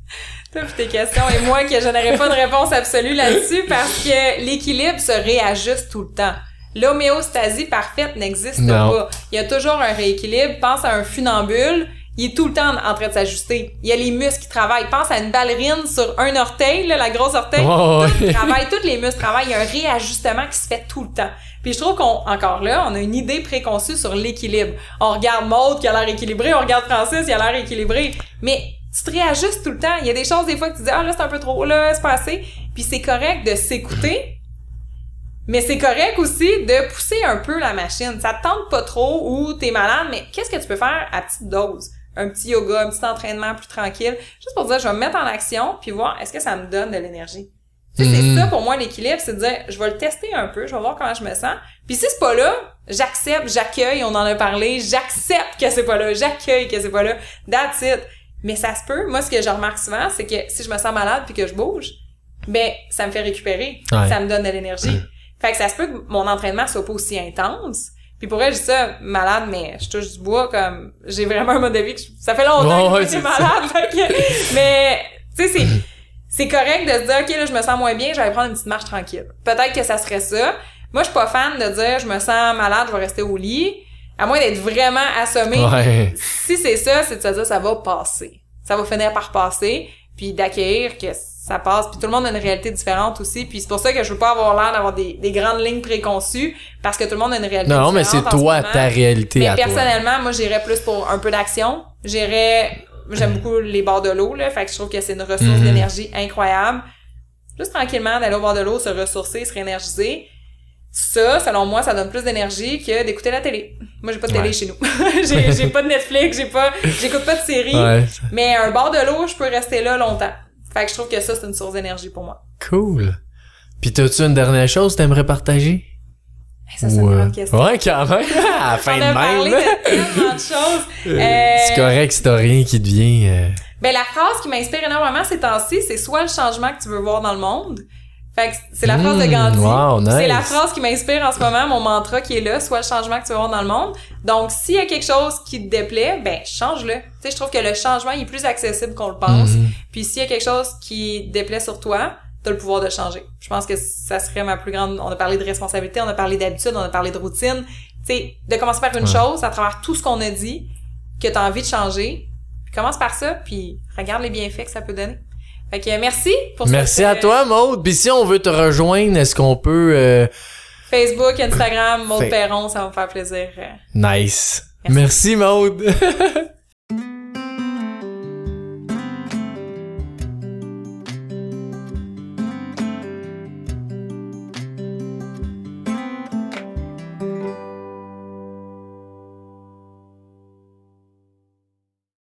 Toutes tes questions? Et moi que je n'aurais pas de réponse absolue là-dessus parce que l'équilibre se réajuste tout le temps. L'homéostasie parfaite n'existe pas. Il y a toujours un rééquilibre. Pense à un funambule. Il est tout le temps en train de s'ajuster. Il y a les muscles qui travaillent. Pense à une ballerine sur un orteil, la grosse orteil. tout travaille, tous les muscles travaillent. Il y a un réajustement qui se fait tout le temps. Puis je trouve qu'on, encore là, on a une idée préconçue sur l'équilibre. On regarde Maude qui a l'air équilibré, on regarde Francis qui a l'air équilibré. Mais tu te réajustes tout le temps. Il y a des choses des fois que tu dis ah là c'est un peu trop là c'est pas assez. Puis c'est correct de s'écouter. Mais c'est correct aussi de pousser un peu la machine. Ça te tente pas trop ou t'es malade, mais qu'est-ce que tu peux faire à petite dose? Un petit yoga, un petit entraînement plus tranquille. Juste pour dire, je vais me mettre en action puis voir est-ce que ça me donne de l'énergie? C'est mm-hmm. ça pour moi l'équilibre, c'est de dire je vais le tester un peu, je vais voir comment je me sens. Puis si c'est pas là, j'accepte, j'accueille, on en a parlé, j'accepte que c'est pas là, j'accueille que c'est pas là. That's it. Mais ça se peut. Moi, ce que je remarque souvent, c'est que si je me sens malade puis que je bouge, ben, ça me fait récupérer. Ça me donne de l'énergie. Fait que ça se peut que mon entraînement soit pas aussi intense. Puis pour elle, je dis ça, malade, mais je touche du bois, comme, j'ai vraiment un mode de vie que je- ça fait longtemps que je suis malade, fait que- mais, tu sais, c'est, c'est correct de se dire, OK, là, je me sens moins bien, je vais prendre une petite marche tranquille. Peut-être que ça serait ça. Moi, je suis pas fan de dire, je me sens malade, je vais rester au lit. À moins d'être vraiment assommé. Ouais. Si c'est ça, c'est de se dire, ça va passer. Ça va finir par passer. Puis d'accueillir que ça passe. Puis tout le monde a une réalité différente aussi. Puis c'est pour ça que je veux pas avoir l'air d'avoir des, des grandes lignes préconçues. Parce que tout le monde a une réalité Non, mais différente. c'est toi, ta réalité Mais à toi. personnellement, moi, j'irais plus pour un peu d'action. J'irais, j'aime beaucoup les bords de l'eau, là. Fait que je trouve que c'est une ressource Mhm. d'énergie incroyable. Juste tranquillement, d'aller au bord de l'eau, se ressourcer, se réénergiser. Ça, selon moi, ça donne plus d'énergie que d'écouter la télé. Moi, j'ai pas de télé Ouais. chez nous. j'ai, pas de Netflix, j'ai pas, j'écoute pas de séries. Ouais. Mais un bord de l'eau, je peux rester là longtemps. Fait que je trouve que ça, c'est une source d'énergie pour moi. Cool. Puis t'as-tu une dernière chose que t'aimerais partager? Ça, c'est une Ouais. grande question. Ouais, quand même. À la fin On de parlé même. de tellement de choses. Euh, Euh, C'est correct si t'as rien qui te vient. euh, Ben, la phrase qui m'inspire énormément ces temps-ci, c'est soit le changement que tu veux voir dans le monde. Fait que c'est la phrase de Mm, Gandhi. wow, nice. C'est la phrase qui m'inspire en ce moment, mon mantra qui est là, soit le changement que tu veux voir dans le monde. Donc, s'il y a quelque chose qui te déplaît, ben, change-le. Tu sais, je trouve que le changement il est plus accessible qu'on le pense. mhm. Puis s'il y a quelque chose qui te déplaît sur toi, t'as le pouvoir de changer. Je pense que ça serait ma plus grande... On a parlé de responsabilité, on a parlé d'habitude, on a parlé de routine. Tu sais, de commencer par une Ouais. chose à travers tout ce qu'on a dit, que t'as envie de changer. Puis commence par ça, puis regarde les bienfaits que ça peut donner. Fait que merci pour Merci cette, à toi, Maude. Puis si on veut te rejoindre, est-ce qu'on peut... euh, Facebook, Instagram, Maud Fait- Perron, ça va me faire plaisir. Nice. Merci. Merci, Maude.